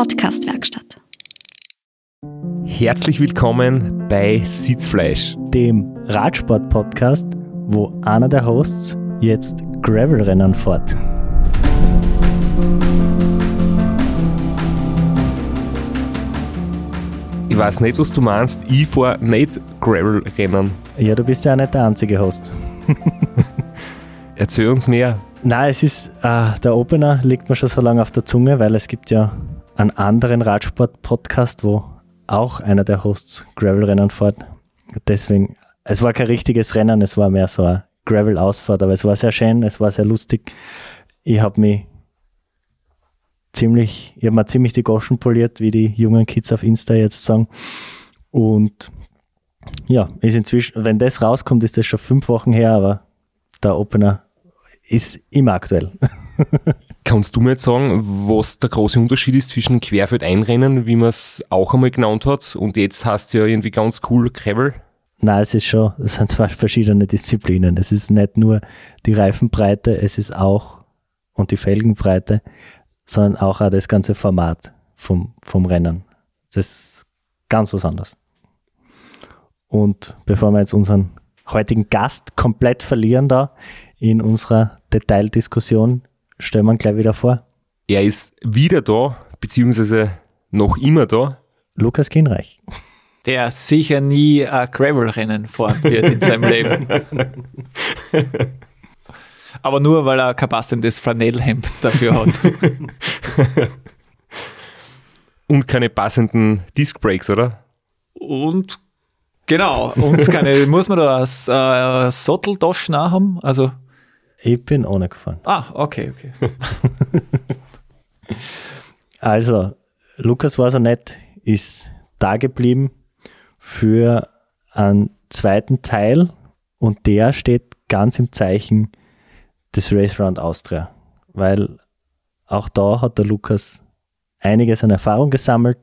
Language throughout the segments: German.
Podcast-Werkstatt. Herzlich willkommen bei Sitzfleisch, dem Radsport-Podcast, wo einer der Hosts jetzt Gravel-Rennen fährt. Ich weiß nicht, was du meinst. Ich fahre nicht Gravel-Rennen. Ja, du bist ja auch nicht der einzige Host. Erzähl uns mehr. Nein, es ist, äh, der Opener liegt mir schon so lange auf der Zunge, weil es gibt ja einen anderen Radsport-Podcast, wo auch einer der Hosts Gravel-Rennen fährt. Deswegen, es war kein richtiges Rennen, es war mehr so eine Gravel-Ausfahrt, aber es war sehr schön, es war sehr lustig. Ich habe mich ziemlich, ich habe mir ziemlich die Goschen poliert, wie die jungen Kids auf Insta jetzt sagen. Und ja, ist inzwischen, wenn das rauskommt, ist das schon fünf Wochen her, aber der Opener ist immer aktuell. Kannst du mir jetzt sagen, was der große Unterschied ist zwischen Querfeld-Einrennen, wie man es auch einmal genannt hat, und jetzt heißt ja irgendwie ganz cool Gravel? Nein, es ist schon, es sind zwei verschiedene Disziplinen. Es ist nicht nur die Reifenbreite, es ist auch, und die Felgenbreite, sondern auch, auch das ganze Format vom, vom Rennen. Das ist ganz was anderes. Und bevor wir jetzt unseren heutigen Gast komplett verlieren da in unserer Detaildiskussion, stellen wir ihn gleich wieder vor. Er ist wieder da, beziehungsweise noch immer da. Lukas Kinreich. Der sicher nie ein Gravel-Rennen fahren wird in seinem Leben. Aber nur, weil er kein passendes Flanellhemd dafür hat. Und keine passenden Disc Brakes, oder? Und genau, und keine, muss man da äh, Satteltasche haben? Also, Ich bin ohne gefahren. ah, okay, okay. Also, Lukas war so nett, ist da geblieben für einen zweiten Teil und der steht ganz im Zeichen des Race Round Austria, weil auch da hat der Lukas einiges an Erfahrung gesammelt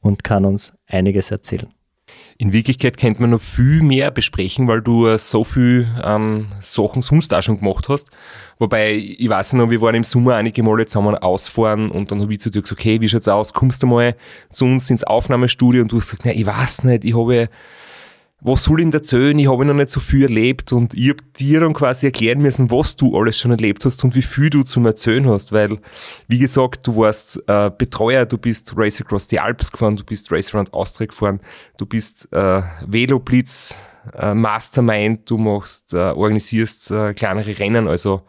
und kann uns einiges erzählen. In Wirklichkeit könnte man noch viel mehr besprechen, weil du äh, so viel ähm, Sachen sonst auch schon gemacht hast. Wobei, ich weiß noch, wir waren im Sommer einige Male zusammen ausfahren und dann habe ich zu dir gesagt, okay, wie schaut's aus? Kommst du mal zu uns ins Aufnahmestudio? Und du hast gesagt, nein, ich weiß nicht, ich habe, was soll ich erzählen? Ich habe noch nicht so viel erlebt und ich habe dir dann quasi erklären müssen, was du alles schon erlebt hast und wie viel du zum Erzählen hast, weil, wie gesagt, du warst äh, Betreuer, du bist Race Across the Alps gefahren, du bist Race Around Austria gefahren, du bist äh, Veloblitz äh, Mastermind, du machst, äh, organisierst äh, kleinere Rennen, also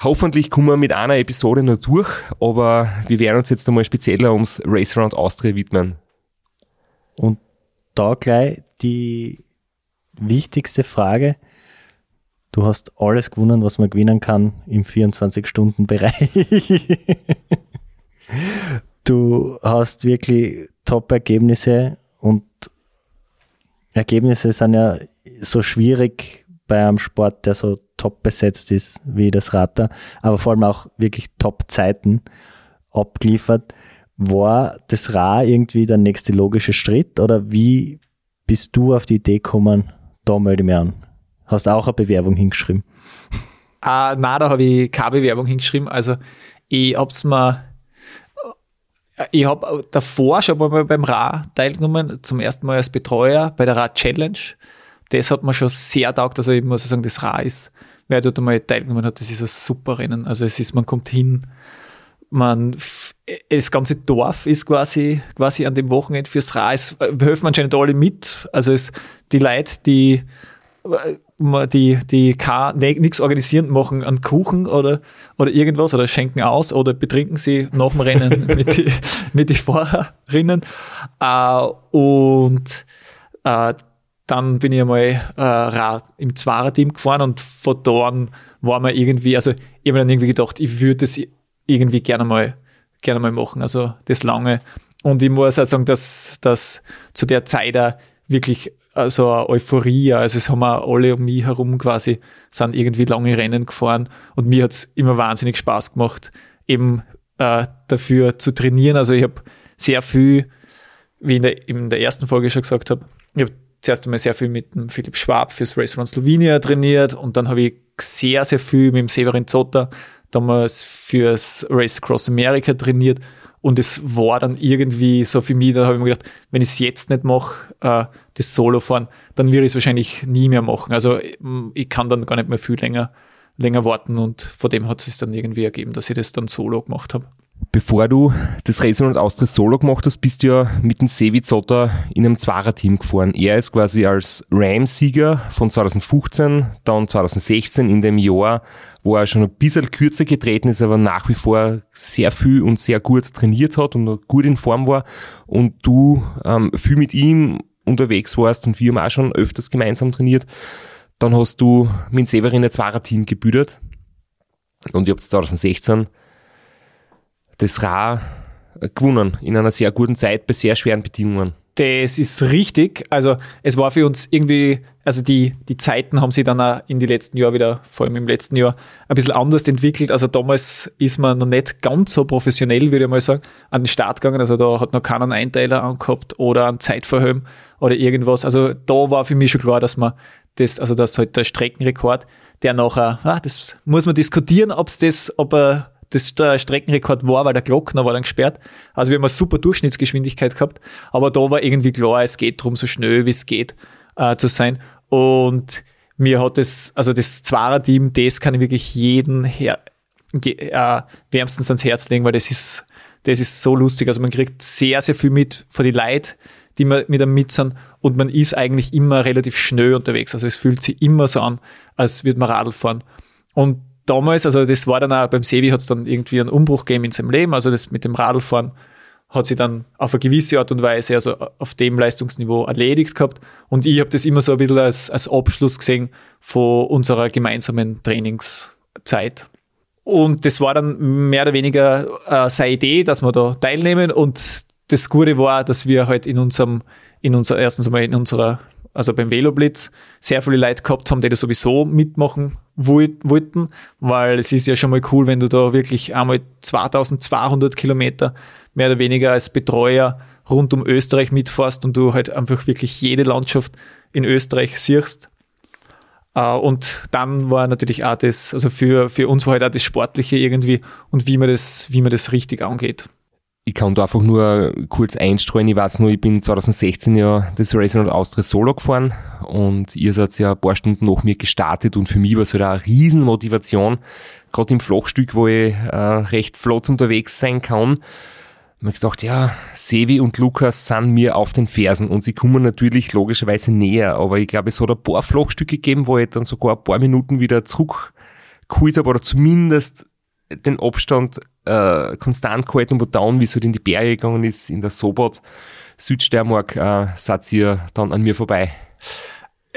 Hoffentlich kommen wir mit einer Episode noch durch, aber wir werden uns jetzt einmal spezieller ums Race Around Austria widmen. Und da gleich die wichtigste Frage. Du hast alles gewonnen, was man gewinnen kann im 24-Stunden-Bereich. du hast wirklich Top-Ergebnisse und Ergebnisse sind ja so schwierig bei einem Sport, der so top besetzt ist wie das Radar, aber vor allem auch wirklich Top-Zeiten abgeliefert. War das Ra irgendwie der nächste logische Schritt oder wie bist du auf die Idee gekommen, da melde ich mich an? Hast auch eine Bewerbung hingeschrieben? Ah, nein, da habe ich keine Bewerbung hingeschrieben. Also, ich hab's mir, ich habe davor schon mal beim Ra teilgenommen, zum ersten Mal als Betreuer bei der Ra Challenge. Das hat mir schon sehr taugt. Also, ich muss sagen, das Ra ist, wer dort einmal teilgenommen hat, das ist ein super Rennen. Also, es ist, man kommt hin, man, das ganze Dorf ist quasi, quasi an dem Wochenende fürs Ra. Es äh, helfen anscheinend alle mit. Also, es, die Leute, die, äh, die, die nichts organisieren, machen einen Kuchen oder, oder irgendwas oder schenken aus oder betrinken sie nach dem Rennen mit die, mit die Fahrerinnen. Äh, und äh, dann bin ich einmal äh, im Zwarer-Team gefahren und von da an war mir irgendwie, also ich habe mir dann irgendwie gedacht, ich würde das irgendwie gerne mal, gerne mal machen, also das lange. Und ich muss auch sagen, dass, dass zu der Zeit auch wirklich so eine Euphorie, also es haben auch alle um mich herum quasi, sind irgendwie lange Rennen gefahren und mir hat's immer wahnsinnig Spaß gemacht, eben äh, dafür zu trainieren. Also ich habe sehr viel, wie in der, in der ersten Folge schon gesagt habe, ich habe zuerst einmal sehr viel mit dem Philipp Schwab fürs Race Around Slovenia trainiert und dann habe ich sehr, sehr viel mit dem Severin Zotter damals fürs Race Across America trainiert Und es war dann irgendwie so für mich, da habe ich mir gedacht, wenn ich es jetzt nicht mache, äh, das Solo fahren, dann werde ich es wahrscheinlich nie mehr machen. Also ich kann dann gar nicht mehr viel länger, länger warten und vor dem hat es sich dann irgendwie ergeben, dass ich das dann solo gemacht habe. Bevor du das Racing und Austria Solo gemacht hast, bist du ja mit dem Sevi Zotter in einem Zwarer-Team gefahren. Er ist quasi als Ram-Sieger von 2015, dann 2016 in dem Jahr, wo er schon ein bisschen kürzer getreten ist, aber nach wie vor sehr viel und sehr gut trainiert hat und gut in Form war und du ähm, viel mit ihm unterwegs warst und wir haben auch schon öfters gemeinsam trainiert. Dann hast du mit Severin ein Zwarer-Team gebüdert und ich habe 2016 das Ra gewonnen in einer sehr guten Zeit bei sehr schweren Bedingungen. Das ist richtig. Also es war für uns irgendwie, also die, die Zeiten haben sich dann auch in den letzten Jahren wieder, vor allem im letzten Jahr, ein bisschen anders entwickelt. Also damals ist man noch nicht ganz so professionell, würde ich mal sagen, an den Start gegangen. Also da hat noch keiner einen Einteiler angehabt oder einen Zeitverhöhen oder irgendwas. Also da war für mich schon klar, dass man das, also das halt der Streckenrekord, der nachher, ah, das muss man diskutieren, ob es das, ob er das der Streckenrekord war, weil der Glockner war dann gesperrt. Also wir haben eine super Durchschnittsgeschwindigkeit gehabt, aber da war irgendwie klar, es geht darum, so schnell wie es geht äh, zu sein. Und mir hat das, also das Zwarer-Team, das kann ich wirklich jeden her, äh, wärmstens ans Herz legen, weil das ist, das ist so lustig. Also man kriegt sehr, sehr viel mit von den Leuten, die mit einem mit sind und man ist eigentlich immer relativ schnell unterwegs. Also es fühlt sich immer so an, als würde man Radl fahren. Und damals, also das war dann auch beim Sevi hat es dann irgendwie einen Umbruch gegeben in seinem Leben. Also das mit dem Radlfahren hat sie dann auf eine gewisse Art und Weise, also auf dem Leistungsniveau erledigt gehabt. Und ich habe das immer so ein bisschen als, als Abschluss gesehen von unserer gemeinsamen Trainingszeit. Und das war dann mehr oder weniger äh, seine Idee, dass wir da teilnehmen. Und das Gute war, dass wir halt in unserem, in unserer, erstens einmal in unserer also beim Veloblitz, sehr viele Leute gehabt haben, die das sowieso mitmachen wollten, weil es ist ja schon mal cool, wenn du da wirklich einmal 2200 Kilometer mehr oder weniger als Betreuer rund um Österreich mitfährst und du halt einfach wirklich jede Landschaft in Österreich siehst. Äh, und dann war natürlich auch das, also für, für uns war halt auch das Sportliche irgendwie und wie man das, wie man das richtig angeht ich kann da einfach nur kurz einstreuen. Ich weiß nur, ich bin 2016 ja das Racing und Austria Solo gefahren und ihr seid ja ein paar Stunden nach mir gestartet und für mich war es halt eine Riesenmotivation, gerade im Flachstück, wo ich äh, recht flott unterwegs sein kann. Ich habe gedacht, ja, Sevi und Lukas sind mir auf den Fersen und sie kommen natürlich logischerweise näher, aber ich glaube, es hat ein paar Flachstücke gegeben, wo ich dann sogar ein paar Minuten wieder zurückgeholt habe oder zumindest den Abstand äh, konstant gehalten, wo down, wie es halt in die Berge gegangen ist, in der Sobot, Südsteiermark, äh, seid ihr dann an mir vorbei.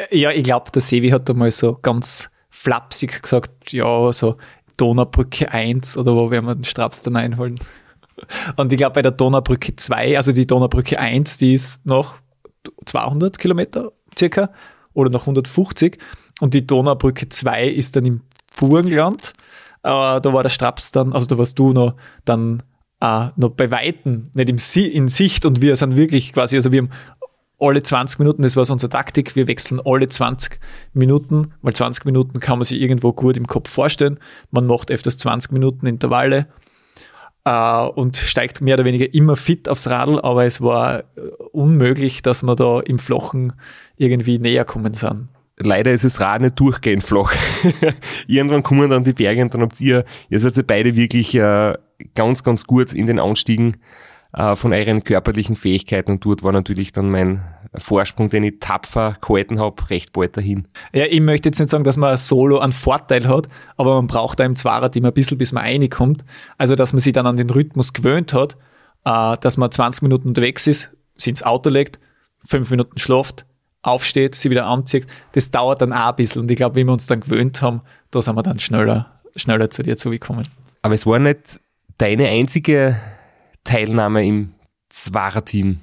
Ja, ich glaube, der Sevi hat da mal so ganz flapsig gesagt, ja, so Donaubrücke 1 oder wo werden wir den Straps dann einholen? Und ich glaube, bei der Donaubrücke 2, also die Donaubrücke 1, die ist noch 200 Kilometer circa oder noch 150 und die Donaubrücke 2 ist dann im Burgenland äh, da war der Straps dann, also da warst du noch dann äh, noch bei Weitem, nicht im si in Sicht. Und wir sind wirklich quasi, also wir haben alle 20 Minuten, das war so unsere Taktik, wir wechseln alle 20 Minuten, weil 20 Minuten kann man sich irgendwo gut im Kopf vorstellen. Man macht öfters 20 Minuten Intervalle äh, und steigt mehr oder weniger immer fit aufs Radl, aber es war äh, unmöglich, dass wir da im Flachen irgendwie näher kommen sind leider ist es Rad nicht durchgehend flach. Irgendwann kommen dann die Berge und dann habt ihr, ihr seid ja beide wirklich äh, ganz, ganz gut in den Anstiegen äh, von euren körperlichen Fähigkeiten und dort war natürlich dann mein Vorsprung, den ich tapfer gehalten habe, recht bald dahin. Ja, ich möchte jetzt nicht sagen, dass man Solo einen Vorteil hat, aber man braucht da im Zweirad ein bisschen, bis man reinkommt. Also, dass man sich dann an den Rhythmus gewöhnt hat, äh, dass man 20 Minuten unterwegs ist, sich ins Auto legt, fünf Minuten schlaft, aufsteht, sie wieder anzieht, das dauert dann auch ein bisschen. Und ich glaube, wie wir uns dann gewöhnt haben, da sind wir dann schneller, schneller zu dir zugekommen. Aber es war nicht deine einzige Teilnahme im Zwarer-Team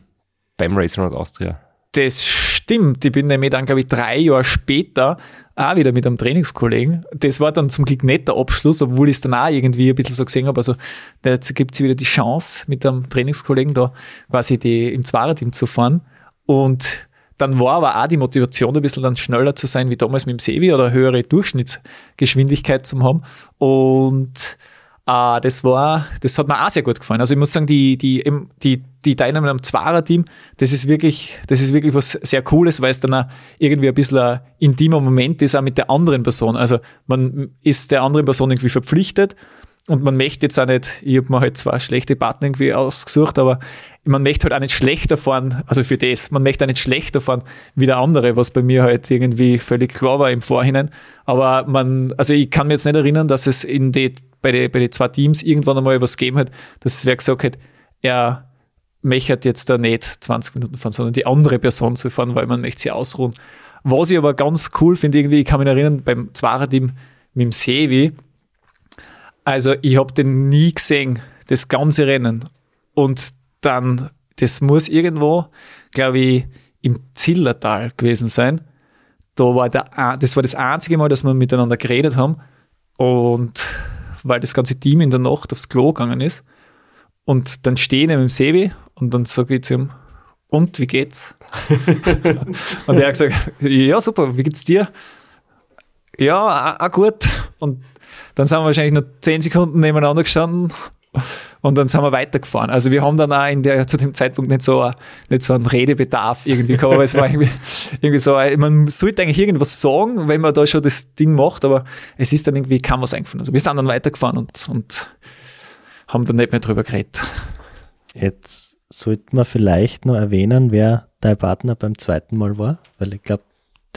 beim Racing Road Austria. Das stimmt. Ich bin nämlich dann, glaube ich, drei Jahre später auch wieder mit einem Trainingskollegen. Das war dann zum Glück nicht der Abschluss, obwohl ich es dann auch irgendwie ein bisschen so gesehen habe. Also, jetzt gibt es wieder die Chance, mit einem Trainingskollegen da quasi die, im Zwarer-Team zu fahren. Und dann war aber auch die Motivation ein bisschen dann schneller zu sein wie damals mit dem Sevi oder höhere Durchschnittsgeschwindigkeit zu haben. Und Uh, das war, das hat mir auch sehr gut gefallen. Also ich muss sagen, die, die, die, die Teilnahme am Zwarer-Team, das ist wirklich, das ist wirklich was sehr Cooles, weil es dann auch irgendwie ein bisschen ein intimer Moment ist, auch mit der anderen Person. Also man ist der anderen Person irgendwie verpflichtet und man möchte jetzt auch nicht, ich habe mir halt zwei schlechte Partner irgendwie ausgesucht, aber man möchte halt auch nicht schlechter fahren, also für das, man möchte auch nicht schlechter fahren wie der andere, was bei mir halt irgendwie völlig klar war im Vorhinein. Aber man, also ich kann mir jetzt nicht erinnern, dass es in die, bei den bei die zwei Teams irgendwann einmal was gegeben hat, dass wer gesagt hat, er möchte jetzt da nicht 20 Minuten fahren, sondern die andere Person zu fahren, weil man möchte sie ausruhen. Was ich aber ganz cool finde, irgendwie, ich kann mich erinnern, beim Zwarer-Team mit dem Sevi, also ich habe den nie gesehen, das ganze Rennen. Und dann, das muss irgendwo, glaube ich, im Zillertal gewesen sein. Da war der, das war das einzige Mal, dass wir miteinander geredet haben. Und weil das ganze Team in der Nacht aufs Klo gegangen ist. Und dann stehen wir im Sevi und dann sage ich zu ihm, und wie geht's? und er hat gesagt, ja, super, wie geht's dir? Ja, auch gut. Und dann sind wir wahrscheinlich noch zehn Sekunden nebeneinander gestanden und dann sind wir weitergefahren. Also wir haben dann auch in der, zu dem Zeitpunkt nicht so, nicht so einen Redebedarf irgendwie gehabt, aber es war irgendwie, irgendwie so, man sollte eigentlich irgendwas sagen, wenn man da schon das Ding macht, aber es ist dann irgendwie kaum was eingefallen. Also wir sind dann weitergefahren und, und haben dann nicht mehr drüber geredet. Jetzt sollte man vielleicht noch erwähnen, wer dein Partner beim zweiten Mal war, weil ich glaube,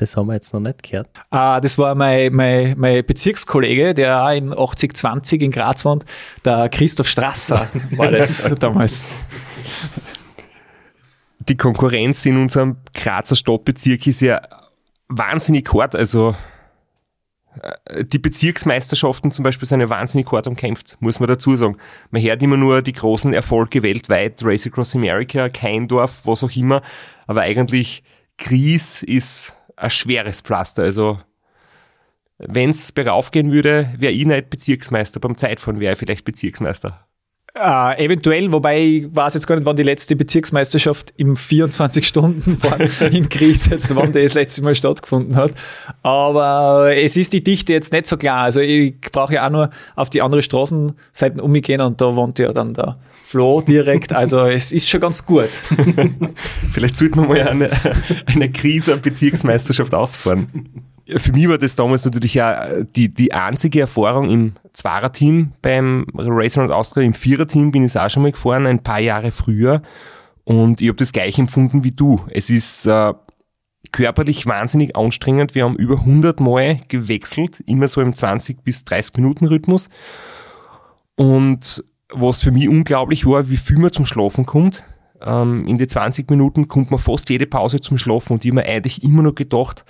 das haben wir jetzt noch nicht gehört. Ah, das war mein, mein, mein Bezirkskollege, der auch in 8020 in Graz wohnt, der Christoph Strasser war das damals. Die Konkurrenz in unserem Grazer Stadtbezirk ist ja wahnsinnig hart. Also äh, die Bezirksmeisterschaften zum Beispiel sind ja wahnsinnig hart umkämpft, muss man dazu sagen. Man hört immer nur die großen Erfolge weltweit, Race Across America, Keindorf, was auch immer, aber eigentlich Gries ist ein schweres Pflaster. Also wenn es bergauf gehen würde, wäre ich nicht Bezirksmeister. Beim Zeitfahren wäre ich vielleicht Bezirksmeister. Äh, eventuell, wobei ich weiß jetzt gar nicht, wann die letzte Bezirksmeisterschaft im 24-Stunden-Fahren in Gries jetzt, wann die das letzte Mal stattgefunden hat. Aber es ist die Dichte jetzt nicht so klar. Also ich brauche ja auch nur auf die andere Straßenseiten umgehen und da wohnt ja dann der Flo direkt. Also es ist schon ganz gut. Vielleicht sollten wir mal eine, eine Krise Bezirksmeisterschaft ausfahren für mich war das damals natürlich ja die, die einzige Erfahrung im Zwarer-Team beim Race Around Austria. Im Vierer-Team bin ich auch schon mal gefahren, ein paar Jahre früher. Und ich habe das gleich empfunden wie du. Es ist äh, körperlich wahnsinnig anstrengend. Wir haben über 100 Mal gewechselt, immer so im 20 bis 30 Minuten Rhythmus. Und was für mich unglaublich war, wie viel man zum Schlafen kommt. Ähm, in die 20 Minuten kommt man fast jede Pause zum Schlafen und ich habe mir eigentlich immer noch gedacht,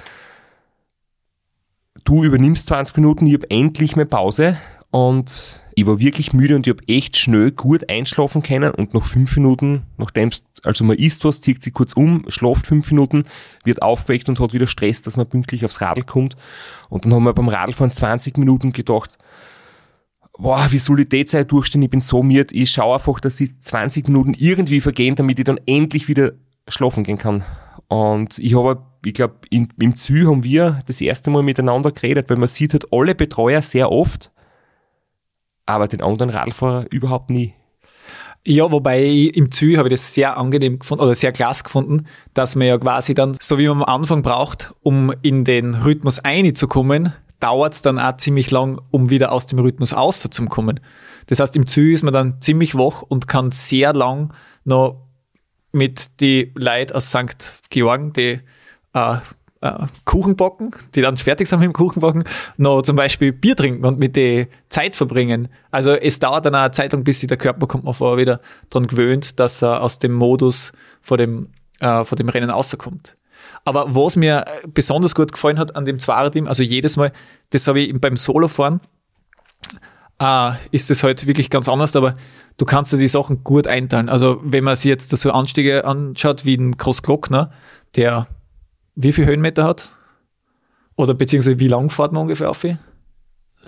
du übernimmst 20 Minuten, ich habe endlich meine Pause und ich war wirklich müde und ich habe echt schnell gut einschlafen können und nach fünf Minuten, nachdem also man isst was, zieht sich kurz um, schlaft fünf Minuten, wird aufgeweckt und hat wieder Stress, dass man pünktlich aufs Radl kommt. Und dann haben wir beim Radlfahren 20 Minuten gedacht, boah, wie soll ich die Zeit durchstehen, ich bin so müde, ich schaue einfach, dass die 20 Minuten irgendwie vergehen, damit ich dann endlich wieder schlafen gehen kann. Und ich habe, ich glaube, im Ziel haben wir das erste Mal miteinander geredet, weil man sieht halt alle Betreuer sehr oft, aber den anderen Radfahrer überhaupt nie. Ja, wobei im Ziel habe ich das sehr angenehm gefunden oder sehr klasse gefunden, dass man ja quasi dann, so wie man am Anfang braucht, um in den Rhythmus einzukommen, dauert es dann auch ziemlich lang, um wieder aus dem Rhythmus rauszukommen. Das heißt, im Ziel ist man dann ziemlich wach und kann sehr lang noch mit die Leuten aus St. Georgen, die äh, äh, Kuchen backen, die dann fertig sind mit dem Kuchenbacken, noch zum Beispiel Bier trinken und mit die Zeit verbringen. Also es dauert dann eine Zeit lang, bis sich der Körper, kommt man vorher wieder dran gewöhnt, dass er aus dem Modus vor dem, äh, vor dem Rennen rauskommt. Aber was mir besonders gut gefallen hat an dem Zwarer-Team, also jedes Mal, das habe ich beim Solofahren, äh, ist es halt wirklich ganz anders, aber du kannst dir die Sachen gut einteilen. Also wenn man sich jetzt so Anstiege anschaut wie ein Großglockner, der wie viel Höhenmeter hat? Oder beziehungsweise wie lang fährt man ungefähr auf?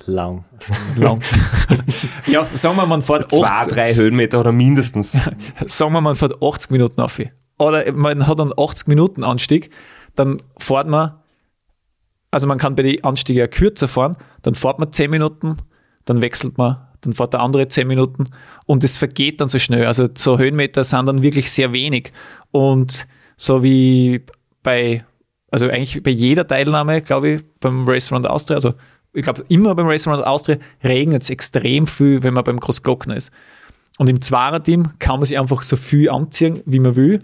Lang. Lang. ja, sagen wir, man fährt Zwei, 80, drei Höhenmeter oder mindestens. sagen wir, man fährt 80 Minuten auf. Oder man hat einen 80 Minuten Anstieg, dann fährt man, also man kann bei den Anstiegen kürzer fahren, dann fährt man 10 Minuten, dann wechselt man dann fährt der andere zehn Minuten und es vergeht dann so schnell. Also so Höhenmeter sind dann wirklich sehr wenig. Und so wie bei, also eigentlich bei jeder Teilnahme, glaube ich, beim Race Round Austria, also ich glaube immer beim Race Round Austria regnet es extrem viel, wenn man beim Großglockner ist. Und im Zwarer-Team kann man sich einfach so viel anziehen, wie man will.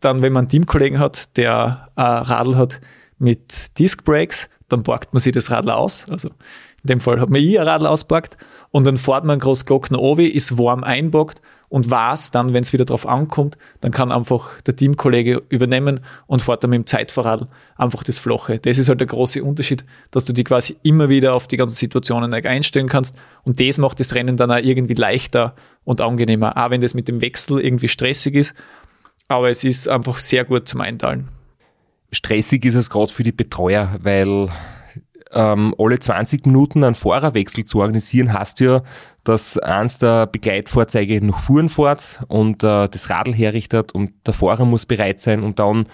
Dann, wenn man einen Teamkollegen hat, der ein Radl hat mit Disc Brakes, dann parkt man sich das Radl aus. Also in dem Fall hat man ich ein Radl auspackt und dann fährt man groß Glocken obi, ist warm einbockt und weiß dann, wenn es wieder drauf ankommt, dann kann einfach der Teamkollege übernehmen und fährt dann mit dem Zeitfahrradl einfach das Flache. Das ist halt der große Unterschied, dass du die quasi immer wieder auf die ganzen Situationen einstellen kannst und das macht das Rennen dann auch irgendwie leichter und angenehmer, auch wenn das mit dem Wechsel irgendwie stressig ist, aber es ist einfach sehr gut zum Einteilen. Stressig ist es gerade für die Betreuer, weil ähm, alle 20 Minuten einen Fahrerwechsel zu organisieren, heißt ja, dass eins der Begleitfahrzeuge noch fuhren fährt und äh, das Radl herrichtet und der Fahrer muss bereit sein und dann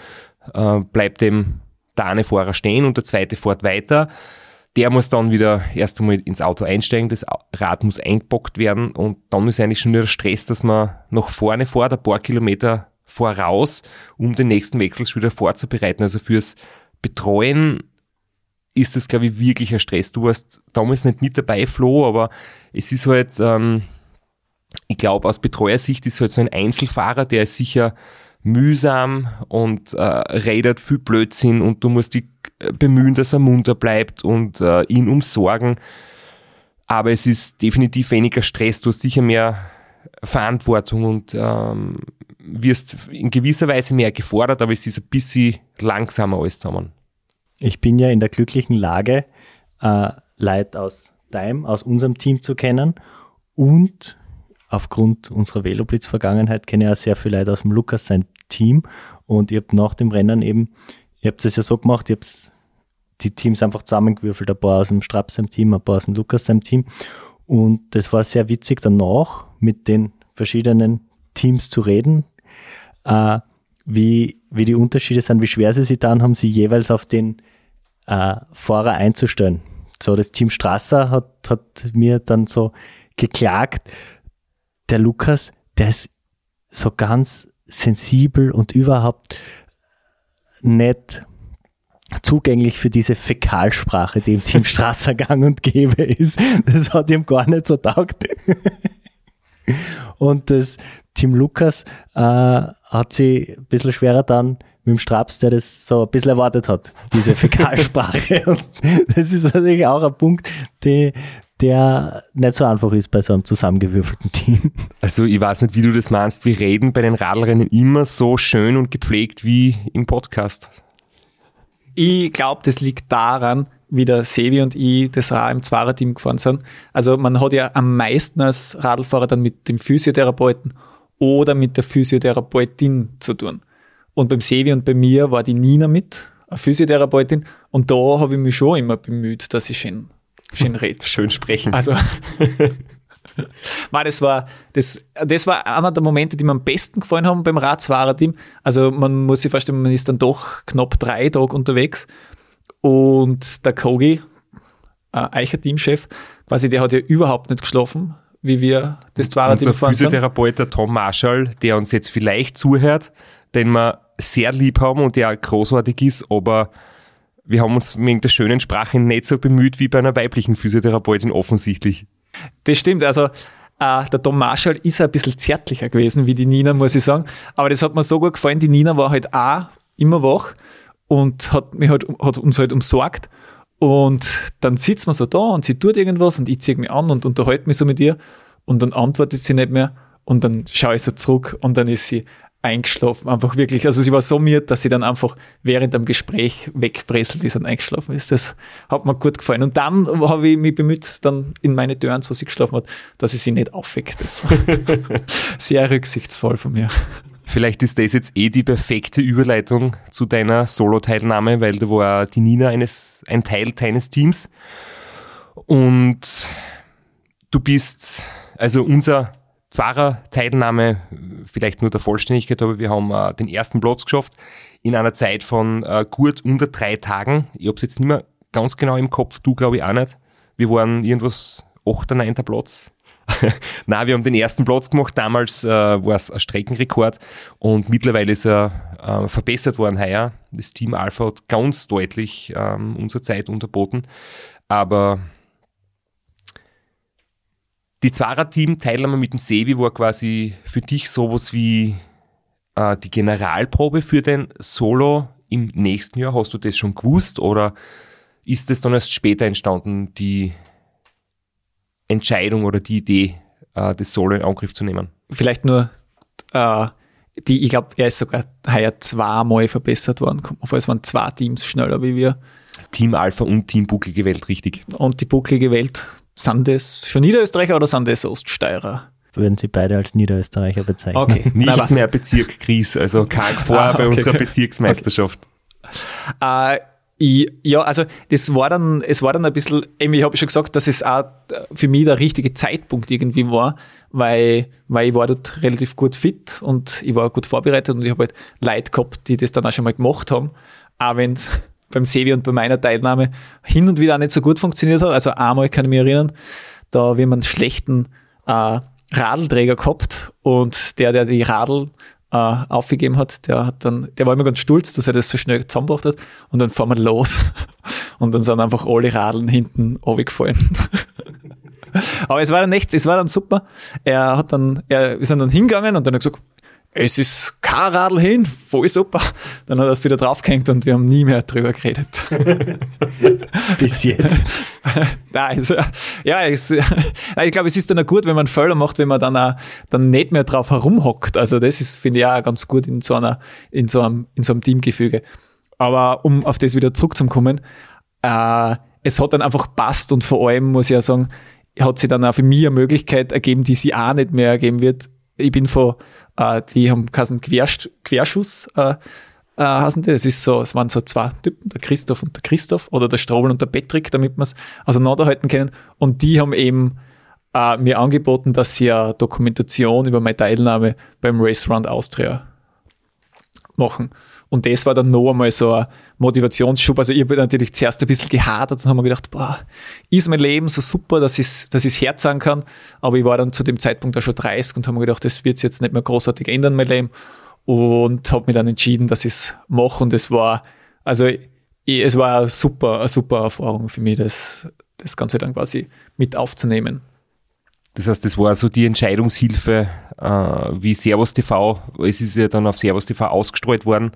äh, bleibt dem der eine Fahrer stehen und der zweite fährt weiter. Der muss dann wieder erst einmal ins Auto einsteigen, das Rad muss eingepackt werden und dann ist eigentlich schon wieder der Stress, dass man nach vorne fährt, ein paar Kilometer voraus, um den nächsten Wechsel schon wieder vorzubereiten. Also fürs Betreuen ist das, glaube ich, wirklich ein Stress. Du warst damals nicht mit dabei, Flo, aber es ist halt, ähm, ich glaube, aus Betreuersicht ist halt so ein Einzelfahrer, der ist sicher mühsam und äh, redet viel Blödsinn und du musst dich bemühen, dass er munter bleibt und äh, ihn umsorgen. Aber es ist definitiv weniger Stress, du hast sicher mehr Verantwortung und ähm, wirst in gewisser Weise mehr gefordert, aber es ist ein bisschen langsamer alles zusammen. Ich bin ja in der glücklichen Lage, äh, Leute aus deinem, aus unserem Team zu kennen und aufgrund unserer Veloblitz-Vergangenheit kenne ich auch sehr viele Leute aus dem Lukas sein Team und ihr habt nach dem Rennen eben, ihr habt es ja so gemacht, ihr habt die Teams einfach zusammengewürfelt, ein paar aus dem Strapsheim Team, ein paar aus dem Lukas sein Team und das war sehr witzig danach mit den verschiedenen Teams zu reden, äh, wie, wie die Unterschiede sind, wie schwer sie sich dann haben, sie jeweils auf den äh, Fahrer einzustellen. So, das Team Strasser hat, hat mir dann so geklagt, der Lukas, der ist so ganz sensibel und überhaupt nicht zugänglich für diese Fäkalsprache, die im Team Strasser gang und gäbe ist. Das hat ihm gar nicht so taugt. Und das Team Lukas äh, hat sie ein bisschen schwerer dann mit dem Straps, der das so ein bisschen erwartet hat, diese Fäkalsprache. Und das ist natürlich auch ein Punkt, die, der nicht so einfach ist bei so einem zusammengewürfelten Team. Also ich weiß nicht, wie du das meinst. Wir reden bei den Radlrennen immer so schön und gepflegt wie im Podcast. Ich glaube, das liegt daran, wie der Sevi und ich das Rad im Zweierteam gefahren sind. Also man hat ja am meisten als Radlfahrer dann mit dem Physiotherapeuten oder mit der Physiotherapeutin zu tun. Und beim Sevi und bei mir war die Nina mit, eine Physiotherapeutin, und da habe ich mich schon immer bemüht, dass ich schön, schön rede. Schön sprechen. Also, Man, das war, das, das war einer der Momente, die mir am besten gefallen haben beim Radfahrerteam. Also man muss sich vorstellen, man ist dann doch knapp drei Tage unterwegs und der Kogi, äh, Eicher Teamchef, quasi der hat ja überhaupt nicht geschlafen, wie wir das Fahrerteam fahren. Unser Physiotherapeut, der Tom Marshall, der uns jetzt vielleicht zuhört, den wir sehr lieb haben und der großartig ist, aber wir haben uns wegen der schönen Sprache nicht so bemüht wie bei einer weiblichen Physiotherapeutin offensichtlich. Das stimmt, also Uh, der Tom Marshall ist ein bisschen zärtlicher gewesen wie die Nina, muss ich sagen. Aber das hat mir so gut gefallen. Die Nina war halt auch immer wach und hat, mich halt, hat uns halt umsorgt. Und dann sitzt man so da und sie tut irgendwas und ich ziehe mich an und unterhalte mich so mit ihr und dann antwortet sie nicht mehr und dann schaue ich so zurück und dann ist sie eingeschlafen. Einfach wirklich. Also sie war so mir, dass sie dann einfach während dem Gespräch wegpresselt ist und eingeschlafen ist. Das hat mir gut gefallen. Und dann habe ich mich bemüht, dann in meine Turns, wo sie geschlafen hat, dass ich sie nicht aufweckt. Das war sehr rücksichtsvoll von mir. Vielleicht ist das jetzt eh die perfekte Überleitung zu deiner Solo-Teilnahme, weil da war die Nina eines, ein Teil deines Teams. Und du bist, also unser Zwarer Teilnahme, vielleicht nur der Vollständigkeit, aber wir haben äh, den ersten Platz geschafft in einer Zeit von äh, gut unter drei Tagen. Ich habe es jetzt nicht mehr ganz genau im Kopf, du glaube ich auch nicht. Wir waren irgendwas 8. 9. Platz. Na, wir haben den ersten Platz gemacht. Damals äh, war es ein Streckenrekord und mittlerweile ist er äh, verbessert worden heuer. Das Team Alpha hat ganz deutlich ähm, unsere Zeit unterboten. Aber die Zweier-Team-Teilnahme mit dem Sevi war quasi für dich sowas wie äh, die Generalprobe für den Solo im nächsten Jahr. Hast du das schon gewusst oder ist es dann erst später entstanden, die Entscheidung oder die Idee, äh, das Solo in Angriff zu nehmen? Vielleicht nur äh, die, ich glaube, er ist sogar heuer zweimal verbessert worden. Es waren zwei Teams schneller wie wir. Team Alpha und Team Bucklige Welt, richtig. Und die Bucklige Welt, sind das schon Niederösterreicher oder sind das Oststeirer? Würden Sie beide als Niederösterreicher bezeichnen? Okay. Nicht Na, mehr Bezirk Gries, also karg vor ah, okay. bei unserer Bezirksmeisterschaft. Okay. Äh, ich, ja, also das war dann, es war dann ein bisschen, ich habe schon gesagt, dass es auch für mich der richtige Zeitpunkt irgendwie war, weil, weil ich war dort relativ gut fit und ich war gut vorbereitet und ich habe halt Leute gehabt, die das dann auch schon mal gemacht haben, auch wenn es beim Sevi und bei meiner Teilnahme hin und wieder auch nicht so gut funktioniert hat. Also einmal kann ich mich erinnern, da wir einen schlechten äh, Radelträger gehabt und der, der die Radl äh, aufgegeben hat, der hat dann, der war immer ganz stolz, dass er das so schnell zusammengebracht hat und dann fahren wir los und dann sind einfach alle Radeln hinten runtergefallen. Aber es war dann echt, es war dann super. Er hat dann, er, wir sind dann hingegangen und dann hat er gesagt, es ist kein Radl hin, voll super. Dann hat er es wieder draufgehängt und wir haben nie mehr drüber geredet. Bis jetzt. Nein, also, ja, es, ich glaube, es ist dann auch gut, wenn man Fehler macht, wenn man dann auch, dann nicht mehr drauf herumhockt. Also das ist, finde ich, auch ganz gut in so einer, in so einem, in so einem Teamgefüge. Aber um auf das wieder zurückzukommen, äh, es hat dann einfach passt und vor allem muss ich ja sagen, hat sich dann auch für mich eine Möglichkeit ergeben, die sie auch nicht mehr ergeben wird. Ich bin von äh, die haben Quersch Querschuss, äh, äh, hassen die. Das ist so, es waren so zwei Typen, der Christoph und der Christoph oder der Strobel und der Patrick, damit wir es auseinanderhalten können. Und die haben eben äh, mir angeboten, dass sie eine Dokumentation über meine Teilnahme beim Race Round Austria machen. Und das war dann noch einmal so ein Motivationsschub. Also ich habe natürlich zuerst ein bisschen gehadert und habe mir gedacht, boah, ist mein Leben so super, dass ich es dass ich's Herz sagen kann. Aber ich war dann zu dem Zeitpunkt auch schon 30 und habe mir gedacht, das wird jetzt nicht mehr großartig ändern, mein Leben. Und habe mich dann entschieden, dass ich es mache. Und es war, also ich, es war eine super, eine super Erfahrung für mich, das, das Ganze dann quasi mit aufzunehmen. Das heißt, das war so die Entscheidungshilfe äh, wie Servus TV. Es ist ja dann auf Servus TV ausgestrahlt worden.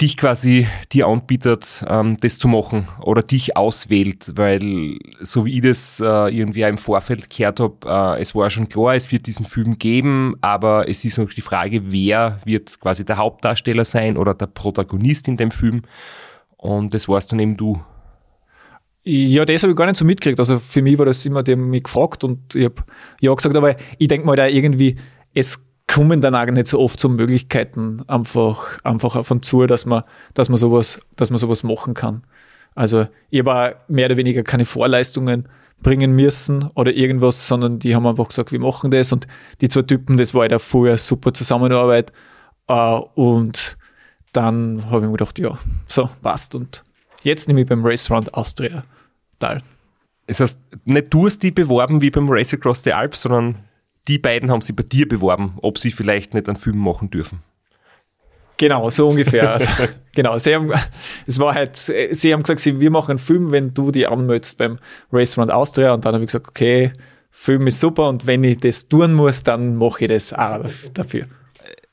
Dich quasi dir anbietet, ähm, das zu machen oder dich auswählt, weil so wie ich das äh, irgendwie im Vorfeld gehört habe, äh, es war schon klar, es wird diesen Film geben, aber es ist noch die Frage, wer wird quasi der Hauptdarsteller sein oder der Protagonist in dem Film. Und das warst dann eben du. Ja, das habe ich gar nicht so mitgekriegt. Also für mich war das immer, die haben mich gefragt und ich habe ja gesagt, aber ich denke mal da irgendwie, es kommen dann auch nicht so oft so Möglichkeiten einfach, einfach von zu, dass man, dass man sowas, dass man sowas machen kann. Also ich habe mehr oder weniger keine Vorleistungen bringen müssen oder irgendwas, sondern die haben einfach gesagt, wir machen das und die zwei Typen, das war ja halt vorher super Zusammenarbeit uh, und dann habe ich mir gedacht, ja, so, passt und Jetzt nehme ich beim Race Round Austria teil. Das heißt, nicht du hast die beworben wie beim Race Across the Alps, sondern die beiden haben sie bei dir beworben, ob sie vielleicht nicht einen Film machen dürfen. Genau, so ungefähr. Also, genau, sie haben, es war halt, sie haben gesagt, sie, wir machen einen Film, wenn du die anmeldest beim Race Round Austria. Und dann habe ich gesagt, okay, Film ist super und wenn ich das tun muss, dann mache ich das auch dafür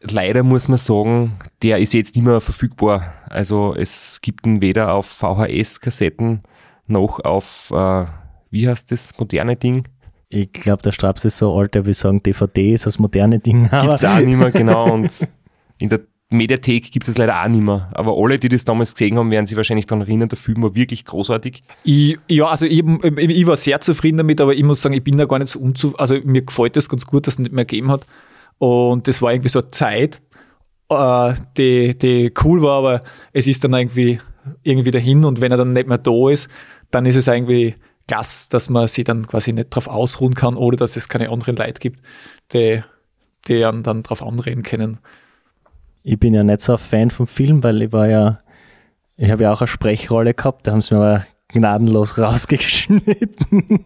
leider muss man sagen, der ist jetzt nicht mehr verfügbar. Also es gibt ihn weder auf VHS-Kassetten noch auf, äh, wie heißt das moderne Ding? Ich glaube, der Straps ist so alt, wie sagen, DVD ist das moderne Ding. Gibt es auch nicht mehr, genau. Und in der Mediathek gibt es leider auch nicht mehr. Aber alle, die das damals gesehen haben, werden sich wahrscheinlich daran erinnern, der Film war wirklich großartig. Ich, ja, also ich, ich, war sehr zufrieden damit, aber ich muss sagen, ich bin da gar nicht so unzufrieden. Also mir gefällt das ganz gut, dass es nicht mehr gegeben hat. Und das war irgendwie so eine Zeit, äh, die, die cool war, aber es ist dann irgendwie, irgendwie dahin und wenn er dann nicht mehr da ist, dann ist es irgendwie Gas, dass man sich dann quasi nicht drauf ausruhen kann oder dass es keine anderen Leute gibt, die, die dann, dann drauf anreden können. Ich bin ja nicht so ein Fan vom Film, weil ich war ja, ich habe ja auch eine Sprechrolle gehabt, da haben sie mir aber gnadenlos rausgeschnitten.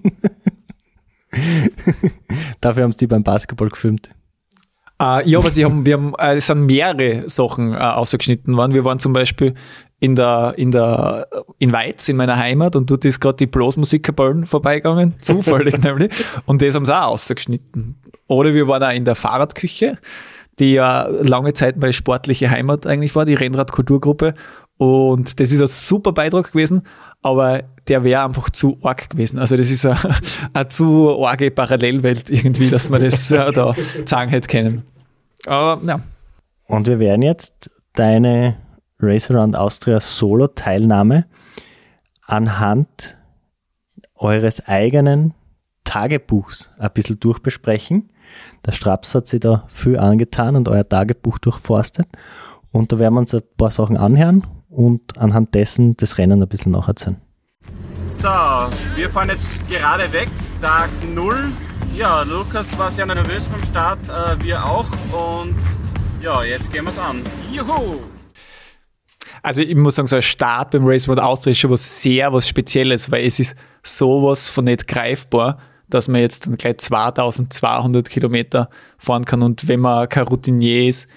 Dafür haben sie die beim Basketball gefilmt. Uh, ja, aber sie haben, wir haben, äh, es sind mehrere Sachen äh, ausgeschnitten worden. Wir waren zum Beispiel in der, in der, in Weiz, in meiner Heimat, und dort ist gerade die Blasmusikerballen vorbeigegangen, zufällig nämlich, und das haben sie auch ausgeschnitten. Oder wir waren auch in der Fahrradküche, die ja lange Zeit meine sportliche Heimat eigentlich war, die Rennradkulturgruppe, und das ist ein super Beitrag gewesen, aber der wäre einfach zu arg gewesen. Also das ist eine, zu arge Parallelwelt irgendwie, dass man das äh, da sagen hätte können. Aber ja. Und wir werden jetzt deine Race Around Austria Solo-Teilnahme anhand eures eigenen Tagebuchs ein bisschen durchbesprechen. Der Straps hat sich da viel angetan und euer Tagebuch durchforstet. Und da werden wir uns ein paar Sachen anhören und anhand dessen das Rennen ein bisschen nacherzählen. So, wir fahren jetzt gerade weg, Tag 0. Ja, Lukas war sehr nervös beim Start, äh, wir auch. Und ja, jetzt gehen wir es an. Juhu! Also ich muss sagen, so ein Start beim Race Road Austria ist schon was sehr was Spezielles, weil es ist sowas von nicht greifbar, dass man jetzt dann gleich 2200 Kilometer fahren kann und wenn man kein Routinier ist,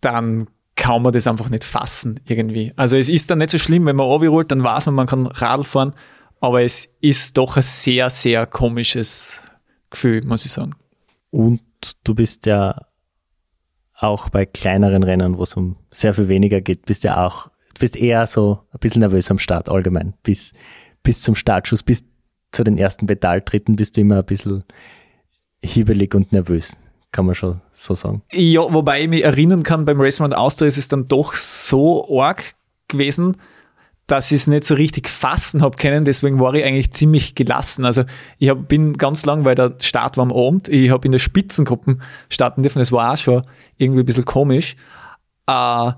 dann kann man das einfach nicht fassen irgendwie. Also es ist dann nicht so schlimm, wenn man runterrollt, dann weiß man, man kann Radl fahren, aber es ist doch ein sehr, sehr komisches Gefühl, muss ich sagen. Und du bist ja auch bei kleineren Rennen, wo es um sehr viel weniger geht, bist ja auch, du bist eher so ein bisschen nervös am Start allgemein. Bis, bis zum Startschuss, bis zu den ersten Pedaltritten bist du immer ein bisschen hibbelig und nervös kann man schon so sagen. Ja, wobei ich mich erinnern kann, beim Racing Austria ist es dann doch so arg gewesen, dass ich es nicht so richtig fassen habe können. Deswegen war ich eigentlich ziemlich gelassen. Also ich hab, bin ganz lang, weil der Start war am Abend, ich habe in der Spitzengruppe starten dürfen. Das war auch schon irgendwie ein bisschen komisch. Äh,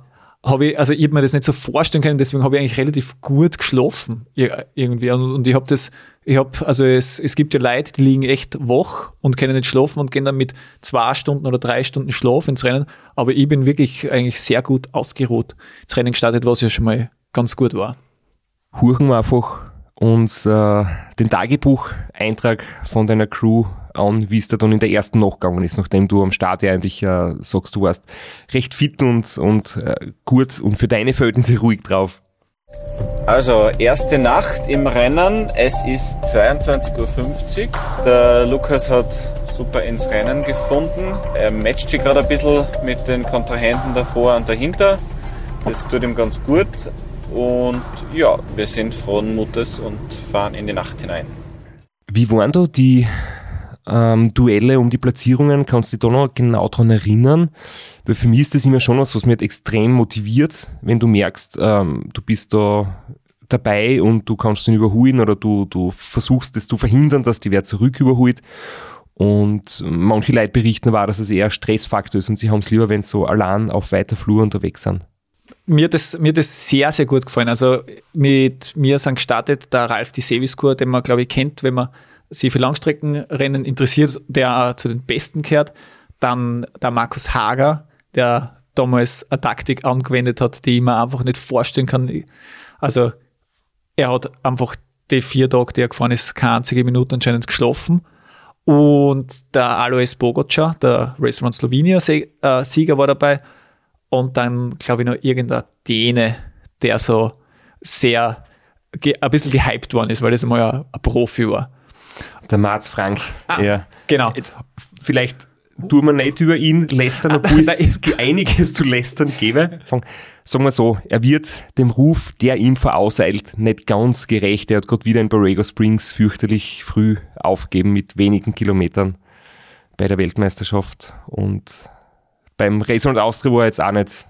habe ich, also ich habe mir das nicht so vorstellen können, deswegen habe ich eigentlich relativ gut geschlafen irgendwie. Und ich habe das, ich habe, also es, es gibt ja Leute, die liegen echt wach und können nicht schlafen und gehen dann mit zwei Stunden oder drei Stunden Schlaf ins Rennen. Aber ich bin wirklich eigentlich sehr gut ausgeruht ins Rennen gestartet, was ja schon mal ganz gut war. Huchen wir einfach uns äh, den Tagebucheintrag von deiner Crew an, wie es da dann in der ersten Nacht gegangen ist, nachdem du am Start ja eigentlich äh, sagst, du warst recht fit und, und äh, gut und für deine Verhältnisse ruhig drauf. Also, erste Nacht im Rennen. Es ist 22.50 Uhr. Der Lukas hat super ins Rennen gefunden. Er matcht sich gerade ein bisschen mit den Kontrahenten davor und dahinter. Das tut ihm ganz gut. Und ja, wir sind frohen Mutes und fahren in die Nacht hinein. Wie waren da die ähm, Duelle um die Platzierungen, kannst du dich da noch genau dran erinnern? Weil für mich ist das immer schon was, was mich halt extrem motiviert, wenn du merkst, ähm, du bist da dabei und du kannst ihn überholen oder du, du versuchst es zu verhindern, dass die wer zurück überholt. Und manche Leute berichten war, dass es eher Stressfaktor ist und sie haben es lieber, wenn sie so allein auf weiter Flur unterwegs sind. Mir das, mir das sehr, sehr gut gefallen. Also mit mir sind gestartet der Ralf die Seviskur, den man, glaube ich, kennt, wenn man sich für Langstreckenrennen interessiert, der zu den Besten gehört. Dann der Markus Hager, der damals eine Taktik angewendet hat, die ich mir einfach nicht vorstellen kann. Also er hat einfach die vier Tage, die er gefahren ist, keine einzige Minute anscheinend geschlafen. Und der Alois Bogoca, der Race Run Slovenia äh, war dabei. Und dann, glaube ich, noch irgendein Däne, der so sehr ein bisschen gehypt worden ist, weil das einmal ein, ein Profi war. Der Marz Frank. Ah, ja. Genau. Jetzt, vielleicht tun wir nicht über ihn lästern, obwohl es einiges zu lästern gäbe. Sagen wir so, er wird dem Ruf, der ihm vorauseilt, nicht ganz gerecht. Er hat gerade wieder in Borrego Springs fürchterlich früh aufgegeben mit wenigen Kilometern bei der Weltmeisterschaft. Und beim Race und Austria war er jetzt auch nicht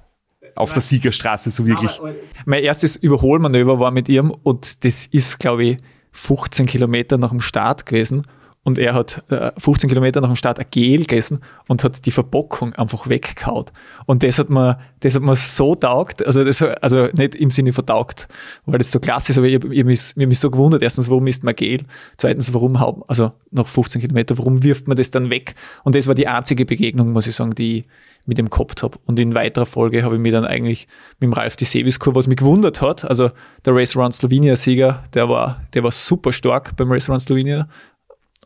auf der Siegerstraße so wirklich. Mein erstes Überholmanöver war mit ihm und das ist, glaube ich, 15 Kilometer nach dem Start gewesen und er hat äh, 15 Kilometer nach dem Start ein Gel gegessen und hat die Verbockung einfach weggehaut. Und das hat mir, das hat mir so taugt, also das, also nicht im Sinne vertaugt, weil das so klasse ist, aber ich, ich, mich, ich mich so gewundert. Erstens, warum isst man Gel? Zweitens, warum, also nach 15 Kilometer, warum wirft man das dann weg? Und das war die einzige Begegnung, muss ich sagen, die ich mit dem gehabt habe. Und in weiterer Folge habe ich mich dann eigentlich mit dem Ralf die Seviskur, was mich gewundert hat, also der Race Around Slovenia Sieger, der war, der war super stark beim Race Around Slovenia,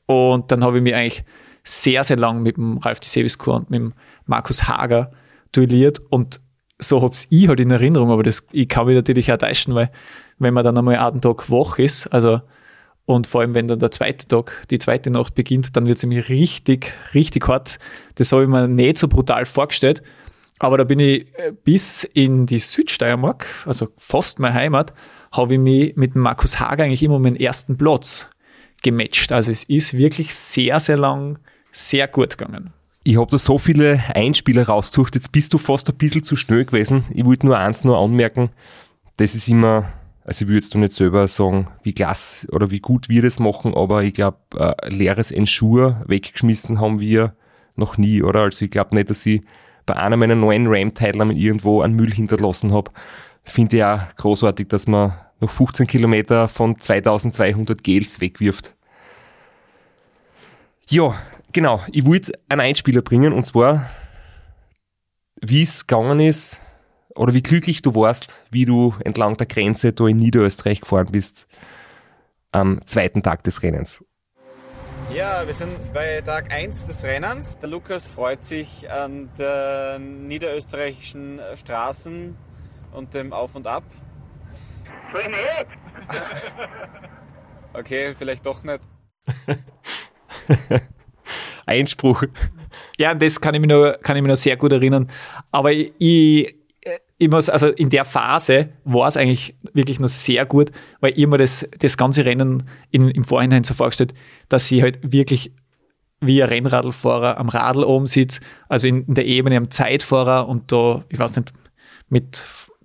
und dann habe ich mich eigentlich sehr, sehr lang mit dem Ralf Diseviskur und mit dem Markus Hager duelliert und so hab's ich halt in Erinnerung, aber das, ich kann mich natürlich auch täuschen, weil wenn man dann einmal einen Tag wach ist, also und vor allem, wenn dann der zweite Tag, die zweite Nacht beginnt, dann wird es nämlich richtig, richtig hart. Das habe ich mir nicht so brutal vorgestellt. Aber da bin ich äh, bis in die Südsteiermark, also fast meine Heimat, habe ich mich mit Markus Hager eigentlich immer um den ersten Platz gematcht. Also es ist wirklich sehr, sehr lang, sehr gut gegangen. Ich habe da so viele Einspieler rausgesucht, jetzt bist du fast ein bisschen zu schnell gewesen. Ich wollte nur eins nur anmerken, das ist immer also ich würde jetzt nicht selber sagen, wie klasse oder wie gut wir das machen, aber ich glaube, äh, leeres Ensure weggeschmissen haben wir noch nie, oder? Also ich glaube nicht, dass ich bei einer meiner neuen RAM-Teilen irgendwo einen Müll hinterlassen habe. Finde ich auch großartig, dass man noch 15 Kilometer von 2200 Gels wegwirft. Ja, genau. Ich wollte einen Einspieler bringen und zwar, wie es gegangen ist, oder wie glücklich du warst, wie du entlang der Grenze da in Niederösterreich gefahren bist am zweiten Tag des Rennens. Ja, wir sind bei Tag 1 des Rennens. Der Lukas freut sich an den niederösterreichischen Straßen und dem Auf und Ab. Voll nicht. Okay, vielleicht doch nicht. Einspruch. Ja, das kann ich mich noch, kann ich mich noch sehr gut erinnern. Aber ich, ich ich muss, also in der Phase war es eigentlich wirklich noch sehr gut, weil ich mir das, das ganze Rennen in, im Vorhinein so vorgestellt, dass sie halt wirklich wie ein Rennradlfahrer am Radl oben sitzt, also in, in der Ebene am Zeitfahrer und da, ich weiß nicht, mit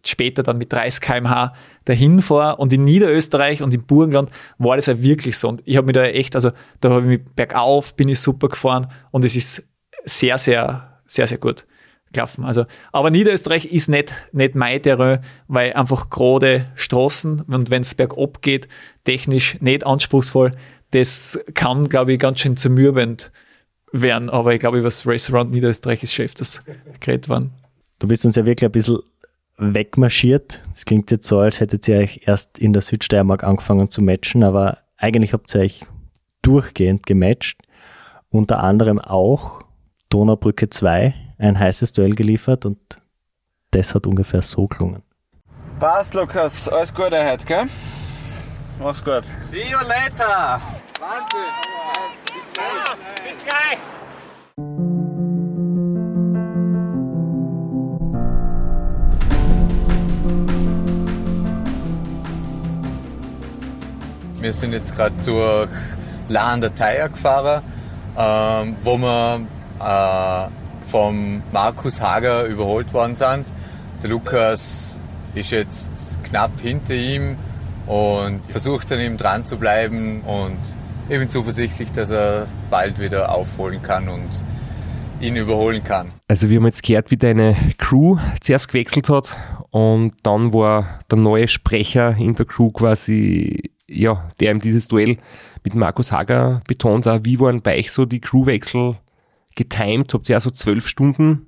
später dann mit 30 km/h dahin fahre. Und in Niederösterreich und im Burgenland war das ja wirklich so. Und ich habe mich da echt, also da habe ich mich bergauf, bin ich super gefahren und es ist sehr, sehr, sehr, sehr gut gelaufen. Also, aber Niederösterreich ist nicht, nicht mein Terrain, weil einfach gerade Straßen und wenn es bergab geht, technisch nicht anspruchsvoll, das kann, glaube ich, ganz schön zermürbend werden. Aber ich glaube, über das Race Around Niederösterreich ist schon öfters geredet worden. Du bist uns ja wirklich ein bisschen wegmarschiert. Es klingt jetzt so, als hättet ihr euch erst in der Südsteiermark angefangen zu matchen, aber eigentlich habt ihr euch durchgehend gematcht. Unter anderem auch Donaubrücke 2 ein heißes Duell geliefert und das hat ungefähr so gelungen. Passt, Lukas. Alles Gute heute, gell? Mach's gut. See you later. Wahnsinn. Bis gleich. Bis gleich. Wir sind jetzt gerade durch La der Thaya gefahren, ähm, wo wir äh, vom Markus Hager überholt worden sind. Der Lukas ist jetzt knapp hinter ihm und versucht an ihm dran zu bleiben und ich bin zuversichtlich, dass er bald wieder aufholen kann und ihn überholen kann. Also wir haben jetzt gehört, wie deine Crew zuerst gewechselt hat und dann war der neue Sprecher in der Crew quasi, ja, der ihm dieses Duell mit Markus Hager betont. Wie waren bei euch so die Crewwechsel getimed? Habt ihr auch so zwölf Stunden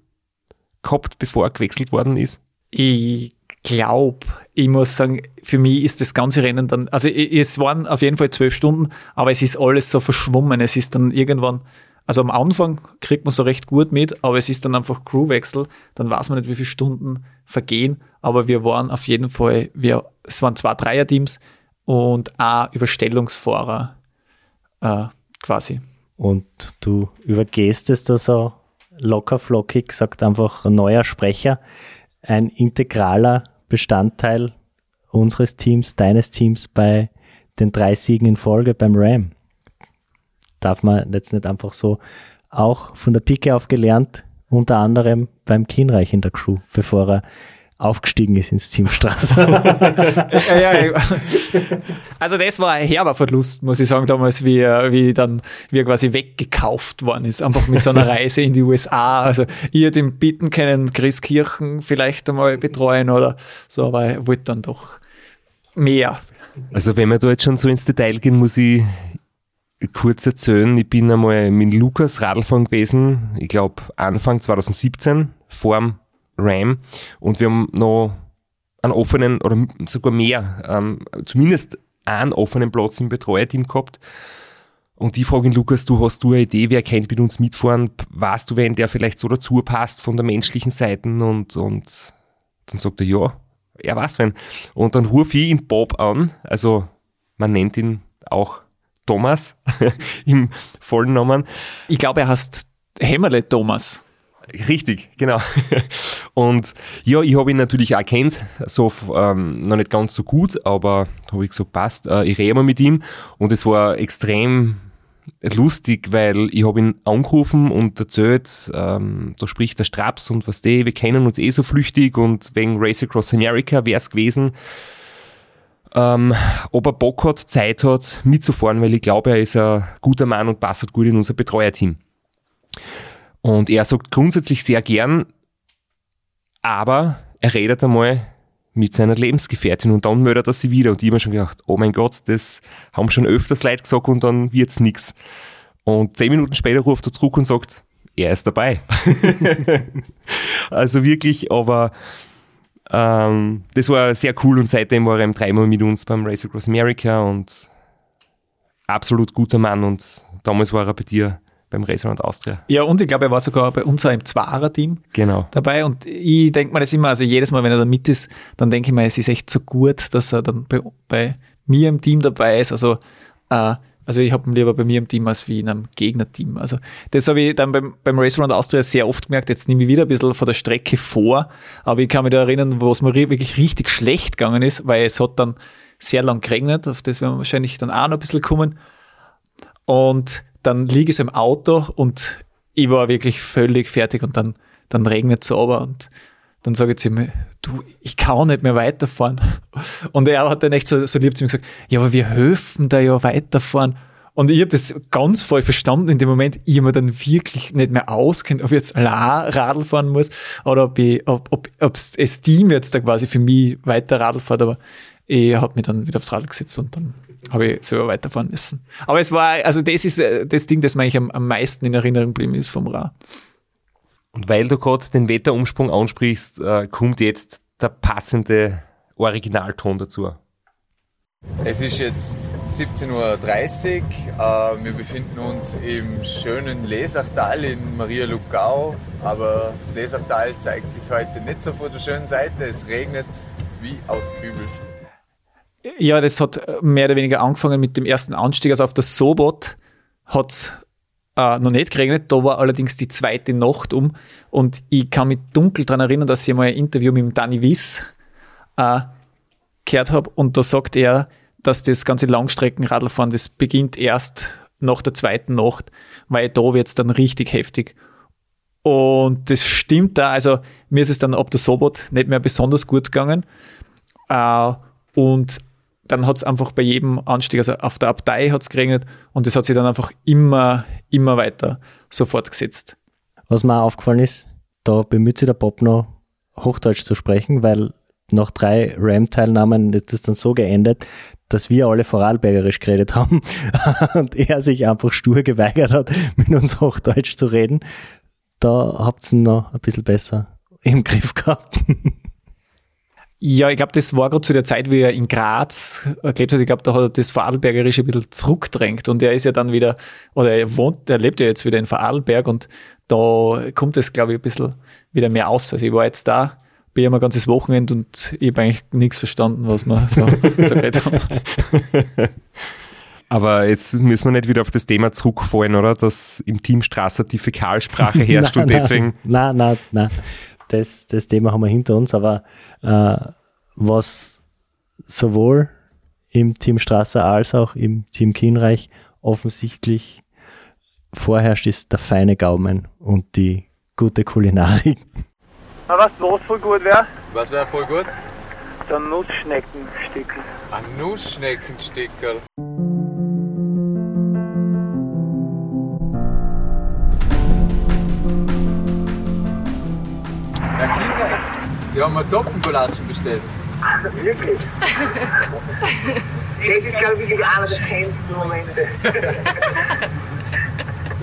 gehabt, bevor er gewechselt worden ist? Ich glaube, ich muss sagen, für mich ist das ganze Rennen dann, also es waren auf jeden Fall zwölf Stunden, aber es ist alles so verschwommen. Es ist dann irgendwann, also am Anfang kriegt man so recht gut mit, aber es ist dann einfach Crewwechsel, dann weiß man nicht, wie viele Stunden vergehen, aber wir waren auf jeden Fall, wir, es waren zwei Dreierteams und ein Überstellungsfahrer äh, quasi und du übergehst es da so locker flockig, sagt einfach ein neuer Sprecher, ein integraler Bestandteil unseres Teams, deines Teams bei den drei Siegen in Folge beim Ram. Darf man jetzt nicht einfach so auch von der Pike auf gelernt, unter anderem beim Kienreich in der Crew, bevor er aufgestiegen ist ins Team Straße. ja, ja, also das war ein herber Verlust, muss ich sagen, damals, wie, wie dann wie er quasi weggekauft worden ist, einfach mit so einer Reise in die USA. Also ich hätte ihn bitten können, Chris Kirchen vielleicht einmal betreuen oder so, aber er wollte dann doch mehr. Also wenn wir da jetzt schon so ins Detail gehen, muss ich kurz erzählen, ich bin einmal mit Lukas Radlfahren gewesen, ich glaube Anfang 2017, vorm RAM und wir haben noch einen offenen oder sogar mehr, ähm, zumindest einen offenen Platz im Betreuerteam gehabt. Und die fragen Lukas, du hast du eine Idee, wer kennt mit uns mitfahren? Weißt du, wenn der vielleicht so dazu passt von der menschlichen Seite? Und, und dann sagt er, ja, er weiß wen. Und dann rufe ich ihn Bob an, also man nennt ihn auch Thomas im vollen Namen. Ich glaube, er heißt Hämmerle Thomas. Richtig, genau. Und ja, ich habe ihn natürlich auch kennt, so ähm, noch nicht ganz so gut, aber habe ich gesagt, passt, äh, ich rede mal mit ihm und es war extrem lustig, weil ich habe ihn angerufen und erzählt, ähm, da spricht der Straps und was der, wir kennen uns eh so flüchtig und wegen Race Across America wäre es gewesen, ähm, ob er Bock hat, Zeit hat, mitzufahren, weil ich glaube, er ist ein guter Mann und passt gut in unser Betreuerteam. Und er sagt grundsätzlich sehr gern, aber er redet einmal mit seiner Lebensgefährtin und dann meldet er sie wieder. Und ich habe schon gedacht, oh mein Gott, das haben schon öfters Leute gesagt und dann wird's nix. Und zehn Minuten später ruft er zurück und sagt, er ist dabei. also wirklich, aber ähm, das war sehr cool und seitdem war er eben dreimal mit uns beim Race Across America und absolut guter Mann und damals war er bei dir beim Racerland Austria. Ja, und ich glaube, er war sogar bei uns auch im Zwarer-Team Genau. dabei. Und ich denke mir das immer, also jedes Mal, wenn er da mit ist, dann denke ich mir, es ist echt so gut, dass er dann bei, bei mir im Team dabei ist. Also, äh, also ich habe ihn lieber bei mir im Team als wie in einem Gegnerteam. Also das habe ich dann beim, beim Race Around Austria sehr oft gemerkt. Jetzt nehme ich wieder ein bisschen von der Strecke vor, aber ich kann mich da erinnern, wo es mir wirklich richtig schlecht gegangen ist, weil es hat dann sehr lang geregnet, auf das werden wir wahrscheinlich dann auch noch ein bisschen kommen. Und dann liege ich im Auto und ich war wirklich völlig fertig und dann, dann regnet es aber und dann sage ich zu ihm, du, ich kann nicht mehr weiterfahren. Und er hat dann echt so, so lieb zu mir gesagt, ja, aber wir helfen da ja weiterfahren. Und ich habe das ganz voll verstanden in dem Moment. Ich mir dann wirklich nicht mehr auskennt, ob ich jetzt allein Radl fahren muss oder ob, ich, ob, ob, ob das Team jetzt da quasi für mich weiter Radl fährt. Aber ich habe mich dann wieder aufs Radl gesetzt und dann habe ich selber weiterfahren müssen. Aber es war, also das ist äh, das Ding, das mir eigentlich am, am meisten in Erinnerung geblieben ist vom Rad. Und weil du gerade den Wetterumsprung ansprichst, äh, kommt jetzt der passende Originalton dazu. Es ist jetzt 17.30 Uhr. Äh, wir befinden uns im schönen Lesachtal in Maria Lugau. Aber das Lesachtal zeigt sich heute nicht so von der schönen Seite. Es regnet wie aus Kübel. Ja, das hat äh, mehr oder weniger angefangen mit dem ersten Anstieg. Also auf der Sobot hat es äh, noch nicht geregnet. Da war allerdings die zweite Nacht um. Und ich kann mich dunkel daran erinnern, dass ich mal ein Interview mit dem Danny Wiss äh, gehört habe. Und da sagt er, dass das ganze Langstreckenradlfahren, das beginnt erst nach der zweiten Nacht, weil da wird es dann richtig heftig. Und das stimmt da. Also mir ist es dann ab der Sobot nicht mehr besonders gut gegangen. Äh, und dann hat es einfach bei jedem Anstieg, also auf der Abtei hat es geregnet und das hat sich dann einfach immer, immer weiter so fortgesetzt. Was mir auch aufgefallen ist, da bemüht sich der Bob noch, Hochdeutsch zu sprechen, weil nach drei Ram-Teilnahmen ist das dann so geendet, dass wir alle Vorarlbergerisch geredet haben und er sich einfach stur geweigert hat, mit uns Hochdeutsch zu reden. Da habt ihr ihn noch ein bisschen besser im Griff gehabt. Ja, ich glaube, das war gerade zu der Zeit, wie er in Graz äh, gelebt hat. Ich glaube, da hat er das Vorarlbergerische ein bisschen zurückdrängt und er ist ja dann wieder, oder er wohnt, er lebt ja jetzt wieder in Vorarlberg und da kommt es, glaube ich, ein bisschen wieder mehr aus. Also ich war jetzt da, bin ja mal ein ganzes Wochenende und ich habe eigentlich nichts verstanden, was wir so, so geredet haben. Aber jetzt müssen wir nicht wieder auf das Thema zurückfallen, oder? Dass im Team Strasser die Fäkalsprache herrscht und deswegen. Nein, nein, nein. Das, das Thema haben wir hinter uns, aber äh, was sowohl im Team Strasser als auch im Team Kienreich offensichtlich vorherrscht, ist der feine Gaumen und die gute Kulinarik. Aber was los voll gut wäre? Was wäre voll gut? Der Nussschneckenstickel. Ein Nussschneckenstickerl. Sie haben eine Topfengolatschen bestellt. Wirklich? Das ist, glaube ich, wirklich einer der schönsten Momente.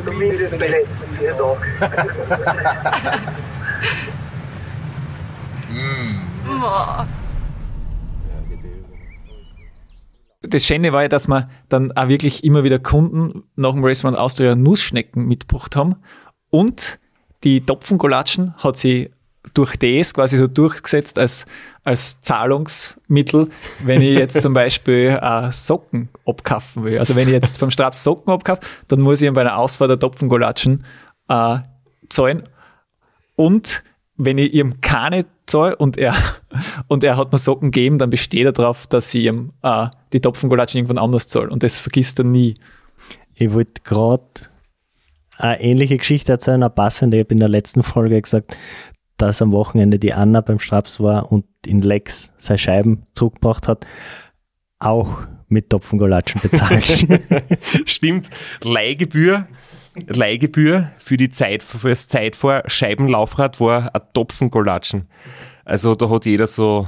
Zumindest bei letzten vier Tagen. das Schöne war ja, dass wir dann auch wirklich immer wieder Kunden nach dem Restaurant Austria Nussschnecken mitgebracht haben und die Topfengolatschen hat sie durch das quasi so durchgesetzt als, als Zahlungsmittel, wenn ich jetzt zum Beispiel äh, Socken abkaufen will. Also wenn ich jetzt vom Straps Socken abkaufe, dann muss ich ihm bei einer Ausfahrt der Topfengolatschen äh, zahlen. Und wenn ich ihm keine zahle und er, und er hat mir Socken gegeben, dann besteht er darauf, dass ich ihm äh, die Topfengolatschen irgendwann anders zahle. Und das vergisst er nie. Ich wollte gerade eine ähnliche Geschichte erzählen, eine passende. Ich habe in der letzten Folge gesagt, dass am Wochenende die Anna beim Straps war und in Lex seine Scheiben zurückgebracht hat. Auch mit Topfengolatschen bezahlt. Stimmt, Leihgebühr, Leihgebühr für die Zeit, für das Zeitfahr Scheibenlaufrad war ein Topfengolatschen. Also da hat jeder so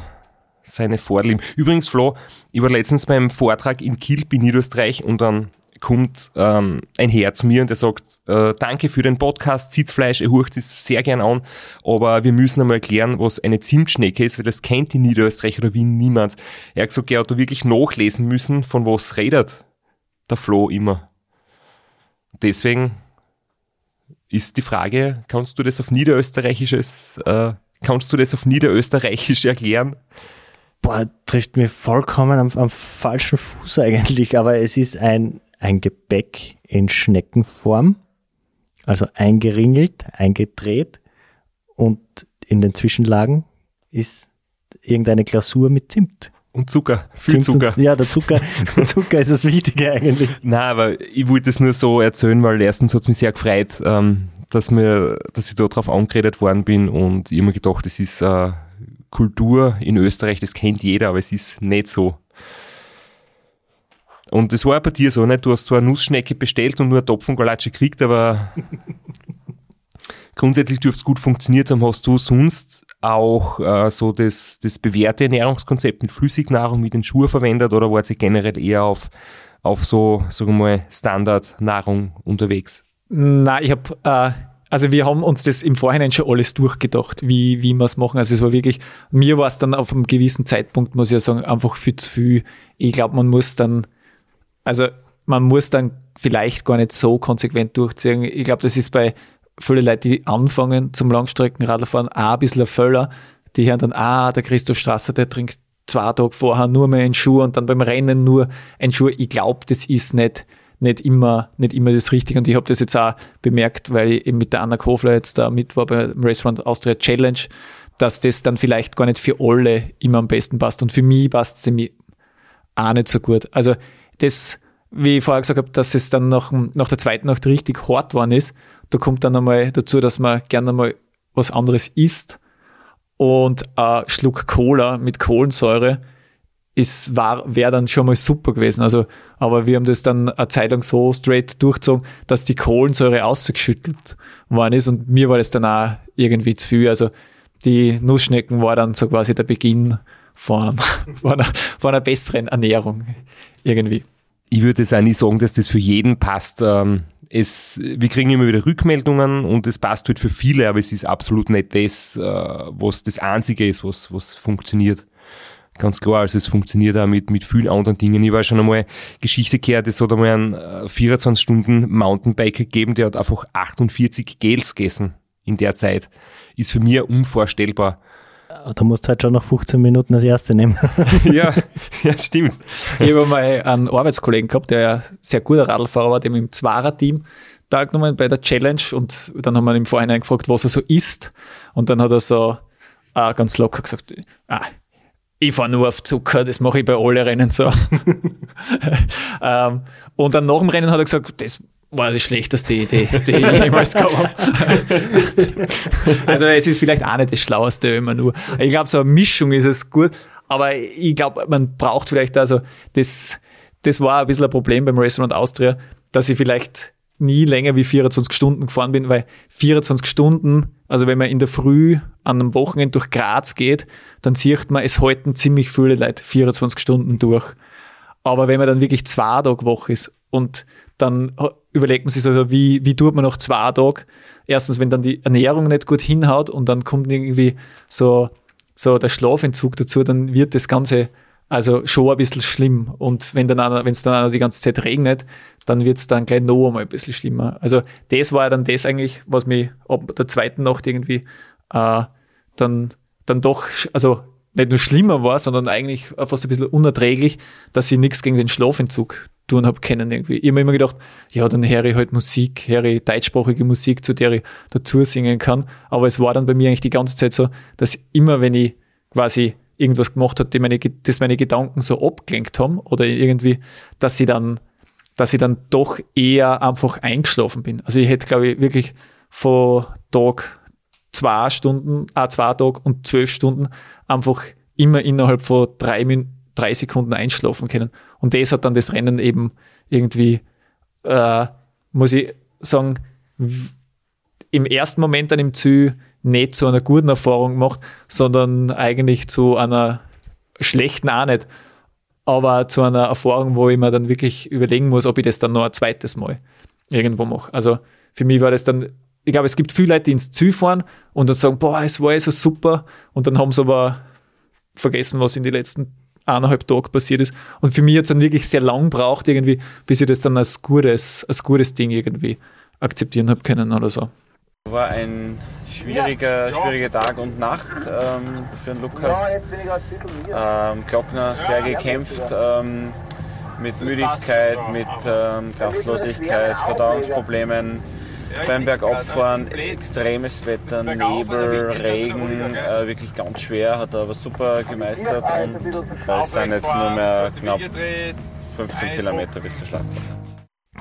seine Vorlieben. Übrigens, Flo, ich war letztens beim Vortrag in Kilp in Niederösterreich und dann kommt ähm, ein Herr zu mir und der sagt, äh, danke für den Podcast, Sitzfleisch, er hurcht es sehr gern an, aber wir müssen einmal erklären, was eine Zimtschnecke ist, weil das kennt in Niederösterreich oder Wien niemand. Er hat gesagt, er hat da wirklich nachlesen müssen, von was redet der Flo immer. Deswegen ist die Frage, kannst du das auf Niederösterreichisches, äh, kannst du das auf Niederösterreichisch erklären? Boah, trifft mir vollkommen am, am falschen Fuß eigentlich, aber es ist ein ein Gebäck in Schneckenform, also eingeringelt, eingedreht und in den Zwischenlagen ist irgendeine Glasur mit Zimt. Und Zucker, viel Zimt Zucker. Und, ja, der Zucker, der Zucker ist das Wichtige eigentlich. Na, aber ich wollte es nur so erzählen, weil erstens hat es mich sehr gefreut, ähm, dass, mir, dass ich da drauf angeredet worden bin und ich habe mir gedacht, das ist äh, Kultur in Österreich, das kennt jeder, aber es ist nicht so. Und das war bei dir so, nicht? Du hast zwar eine Nussschnecke bestellt und nur eine Topfengalatsche gekriegt, aber grundsätzlich dürfte es gut funktioniert haben. Hast du sonst auch äh, so das, das bewährte Ernährungskonzept mit Flüssignahrung mit den Schuhen verwendet oder war sie generell eher auf, auf so, sagen wir mal, Standardnahrung unterwegs? Nein, ich habe, äh, also wir haben uns das im Vorhinein schon alles durchgedacht, wie, wie wir es machen. Also es war wirklich, mir war es dann auf einem gewissen Zeitpunkt, muss ich ja sagen, einfach viel zu viel. Ich glaube, man muss dann also man muss dann vielleicht gar nicht so konsequent durchziehen. Ich glaube, das ist bei vielen Leuten, die anfangen zum Langstreckenradfahren, auch ein bisschen ein Völler. Die hören dann, ah, der Christoph Strasser, der trinkt zwei Tage vorher nur mehr einen Schuh und dann beim Rennen nur einen Schuh. Ich glaube, das ist nicht, nicht, immer, nicht immer das Richtige. Und ich habe das jetzt auch bemerkt, weil ich eben mit der Anna Kofler jetzt da mit war beim Run Austria Challenge, dass das dann vielleicht gar nicht für alle immer am besten passt. Und für mich passt es mir auch nicht so gut. Also das, wie ich vorher gesagt habe, dass es dann nach, nach der zweiten Nacht richtig hart geworden ist, da kommt dann einmal dazu, dass man gerne mal was anderes isst und ein Schluck Cola mit Kohlensäure wäre dann schon mal super gewesen. Also, aber wir haben das dann eine Zeit lang so straight durchgezogen, dass die Kohlensäure ausgeschüttelt worden ist und mir war das dann auch irgendwie zu viel. Also die Nussschnecken war dann so quasi der Beginn von, von, einer, von einer besseren Ernährung irgendwie. Ich würde jetzt auch nicht sagen, dass das für jeden passt. Ähm, es, wir kriegen immer wieder Rückmeldungen und es passt halt für viele, aber es ist absolut nicht das, äh, was das Einzige ist, was, was funktioniert. Ganz klar, also es funktioniert auch mit, mit vielen anderen Dingen. Ich war schon einmal Geschichte gehört, es hat einmal einen 24 äh, gegeben, der hat einfach 48 Gels gegessen in der Zeit. Ist für mich unvorstellbar. Da musst du halt schon noch 15 Minuten das erste nehmen. ja, ja, stimmt. Ich habe mal einen Arbeitskollegen gehabt, der ja sehr guter Radlfahrer war, dem im Zwarer-Team teilgenommen bei der Challenge und dann haben wir ihn im Vorhinein gefragt, was er so isst. Und dann hat er so äh, ganz locker gesagt, ah, ich fahre nur auf Zucker, das mache ich bei allen Rennen so. ähm, und dann nach dem Rennen hat er gesagt, das war die schlechteste Idee, die ich jemals gehabt habe. also es ist vielleicht auch nicht das Schlaueste immer nur. Ich glaube, so eine Mischung ist es gut, aber ich glaube, man braucht vielleicht also das, das war ein bisschen ein Problem beim Restaurant Austria, dass ich vielleicht nie länger wie 24 Stunden gefahren bin, weil 24 Stunden, also wenn man in der Früh an einem Wochenende durch Graz geht, dann sieht man, es halten ziemlich viele Leute 24 Stunden durch. Aber wenn man dann wirklich zwei Tage Woche ist und dann überlegt man sich so, wie, wie tut man nach zwei Tagen? Erstens, wenn dann die Ernährung nicht gut hinhaut und dann kommt irgendwie so, so der Schlafentzug dazu, dann wird das Ganze Also schon ein bisschen schlimm. Und wenn dann wenn es dann auch die ganze Zeit regnet, dann wird es dann gleich noch einmal ein bisschen schlimmer. Also das war dann das eigentlich, was mich ab der zweiten Nacht irgendwie äh, dann, dann doch, also nicht nur schlimmer war, sondern eigentlich fast ein bisschen unerträglich, dass ich nichts gegen den Schlafentzug tun habe können irgendwie. Ich habe immer gedacht, ja, dann höre ich halt Musik, höre ich deutschsprachige Musik, zu der ich dazu singen kann. Aber es war dann bei mir eigentlich die ganze Zeit so, dass immer, wenn ich quasi irgendwas gemacht habe, meine, das meine Gedanken so abgelenkt haben oder irgendwie, dass ich dann, dass ich dann doch eher einfach eingeschlafen bin. Also ich hätte, glaube ich, wirklich vor Tag zwei Stunden, äh, zwei Tage und zwölf Stunden einfach immer innerhalb von drei, drei Sekunden einschlafen können. Und das hat dann das Rennen eben irgendwie, äh, muss ich sagen, im ersten Moment dann im Ziel nicht zu einer guten Erfahrung gemacht, sondern eigentlich zu einer schlechten auch nicht, aber zu einer Erfahrung, wo ich mir dann wirklich überlegen muss, ob ich das dann noch ein zweites Mal irgendwo mache. Also für mich war das dann, ich glaube, es gibt viele Leute, die ins Ziel fahren und dann sagen, boah, es war so super und dann haben sie aber vergessen, was in den letzten eineinhalb Tagen passiert ist. Und für mich hat es dann wirklich sehr lang braucht irgendwie, bis ich das dann als gutes, als gutes Ding irgendwie akzeptieren habe können oder so. War ein schwieriger, schwieriger Tag und Nacht ähm, für den Lukas. Ähm, Glockner sehr gekämpft ähm, mit Müdigkeit, mit ähm, Kraftlosigkeit, Verdauungsproblemen. Beim Bergabfahren extremes Wetter, Nebel, Regen, äh, wirklich ganz schwer, hat er aber super gemeistert und es sind jetzt nur mehr knapp 15 Kilometer bis zur Schlafplatz.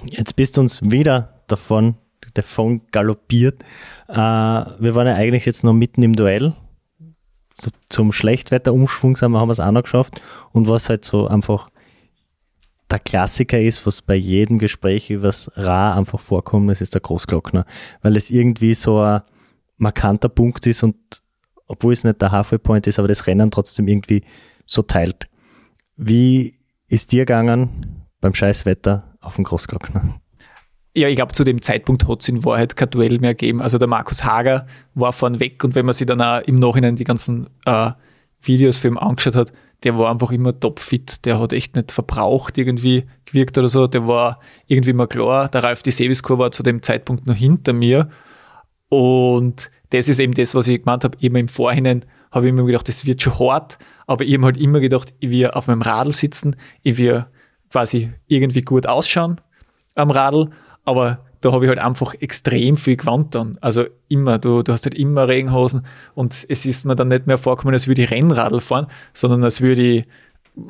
Jetzt bist du uns wieder davon davon galoppiert. Äh, wir waren ja eigentlich jetzt noch mitten im Duell. So, zum Schlechtwetterumschwung sind wir, haben wir es auch noch geschafft. Und was halt so einfach der Klassiker ist, was bei jedem Gespräch über das Ra einfach vorkommt, das ist der Großglockner. Weil es irgendwie so ein markanter Punkt ist und obwohl es nicht der Halfway Point ist, aber das Rennen trotzdem irgendwie so teilt. Wie ist dir gegangen beim Scheißwetter auf dem Großglockner? ja, ich glaube, zu dem Zeitpunkt hat es in Wahrheit kein Duell mehr gegeben. Also der Markus Hager war vorn weg und wenn man sich dann auch im Nachhinein die ganzen äh, Videos für ihn angeschaut hat, der war einfach immer topfit. Der hat echt nicht verbraucht irgendwie gewirkt oder so. Der war irgendwie immer klar. Der Ralf die Seviskur war zu dem Zeitpunkt noch hinter mir. Und das ist eben das, was ich gemeint habe. Eben im Vorhinein habe ich immer gedacht, das wird schon hart. Aber ich habe halt immer gedacht, ich will auf meinem Radl sitzen, ich will quasi irgendwie gut ausschauen am Radl aber da habe ich halt einfach extrem viel gewandt dann. Also immer, du, du hast halt immer Regenhosen und es ist mir dann nicht mehr vorkommen, als würde ich Rennradl fahren, sondern als würde ich,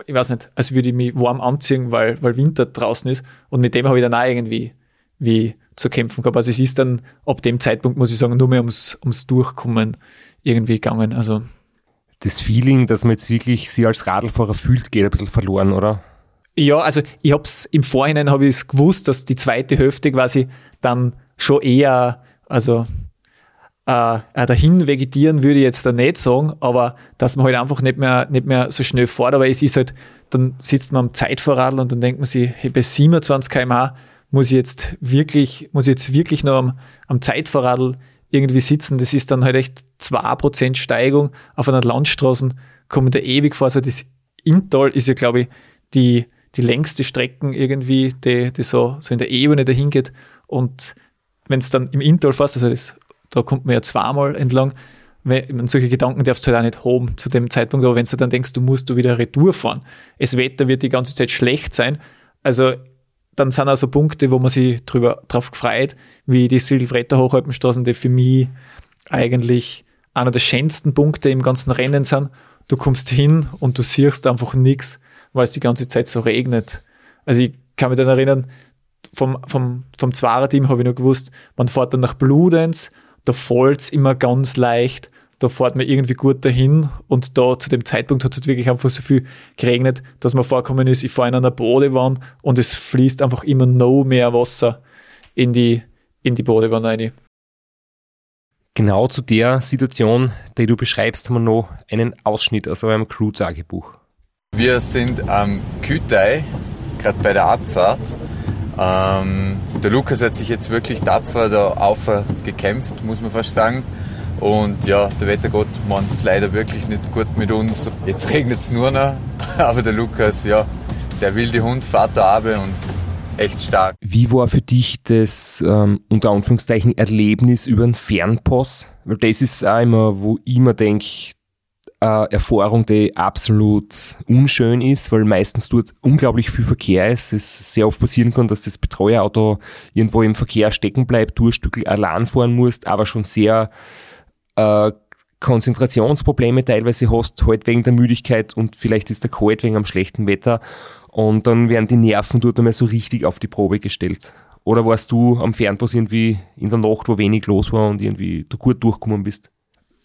ich weiß nicht, als würde ich mich warm anziehen, weil, weil Winter draußen ist. Und mit dem habe ich dann auch irgendwie wie zu kämpfen gehabt. Also es ist dann ab dem Zeitpunkt, muss ich sagen, nur mehr ums, ums Durchkommen irgendwie gegangen. Also das Feeling, dass man jetzt wirklich sie als Radlfahrer fühlt, geht ein bisschen verloren, oder? Ja, also ich habe es im Vorhinein habe ich es gewusst, dass die zweite Hälfte quasi dann schon eher, also äh, äh, dahin vegetieren würde ich jetzt da nicht sagen, aber dass man halt einfach nicht mehr, nicht mehr so schnell fährt, aber es ist halt, dann sitzt man am Zeitvorradl und dann denkt man sich, hey, bei 27 km/h muss ich jetzt wirklich, muss ich jetzt wirklich noch am, am Zeitvorradl irgendwie sitzen. Das ist dann halt echt 2% Steigung auf einer Landstraße, kommen da ewig vor. Also das Inntal ist ja, glaube ich, die die längste Strecken irgendwie, die, die so, so in der Ebene dahin geht. Und wenn es dann im Intal fährst, also das, da kommt man ja zweimal entlang, wenn, solche Gedanken darfst du halt auch nicht haben zu dem Zeitpunkt, aber wenn du dann denkst, du musst du wieder Retour fahren, das Wetter wird die ganze Zeit schlecht sein, also dann sind also Punkte, wo man sich drüber, drauf gefreut, wie die Silvretta Hochalpenstraßen, die für mich eigentlich einer der schönsten Punkte im ganzen Rennen sind. Du kommst hin und du siehst einfach nichts weil es die ganze Zeit so regnet. Also ich kann mich dann erinnern, vom, vom, vom Zwarer-Team habe ich noch gewusst, man fährt dann nach Bludenz, da fällt es immer ganz leicht, da fährt man irgendwie gut dahin und da zu dem Zeitpunkt hat es wirklich einfach so viel geregnet, dass man vorkommen ist, ich fahre in einer Bodewand und es fließt einfach immer noch mehr Wasser in die, in die Bodewand rein. Genau zu der Situation, die du beschreibst, haben wir noch einen Ausschnitt aus eurem Crew-Tagebuch. Wir sind am Kütei, gerade bei der Abfahrt. Ähm, der Lukas hat sich jetzt wirklich tapfer da aufgekämpft, muss man fast sagen. Und ja, der Wettergott meint es leider wirklich nicht gut mit uns. Jetzt regnet es nur noch, aber der Lukas, ja, der wilde Hund fährt da runter und echt stark. Wie war für dich das ähm, unter Anführungszeichen Erlebnis über einen Fernpass? Weil das ist auch immer, wo ich mir denke, äh, Erfahrung, die absolut unschön ist, weil meistens dort unglaublich viel Verkehr ist. Es sehr oft passieren kann, dass das Betreuerauto irgendwo im Verkehr stecken bleibt, du ein Stück allein fahren musst, aber schon sehr äh, Konzentrationsprobleme teilweise hast, halt wegen der Müdigkeit und vielleicht ist der kalt wegen am schlechten Wetter und dann werden die Nerven dort einmal so richtig auf die Probe gestellt. Oder warst du am Fernbus irgendwie in der Nacht, wo wenig los war und irgendwie du gut durchgekommen bist?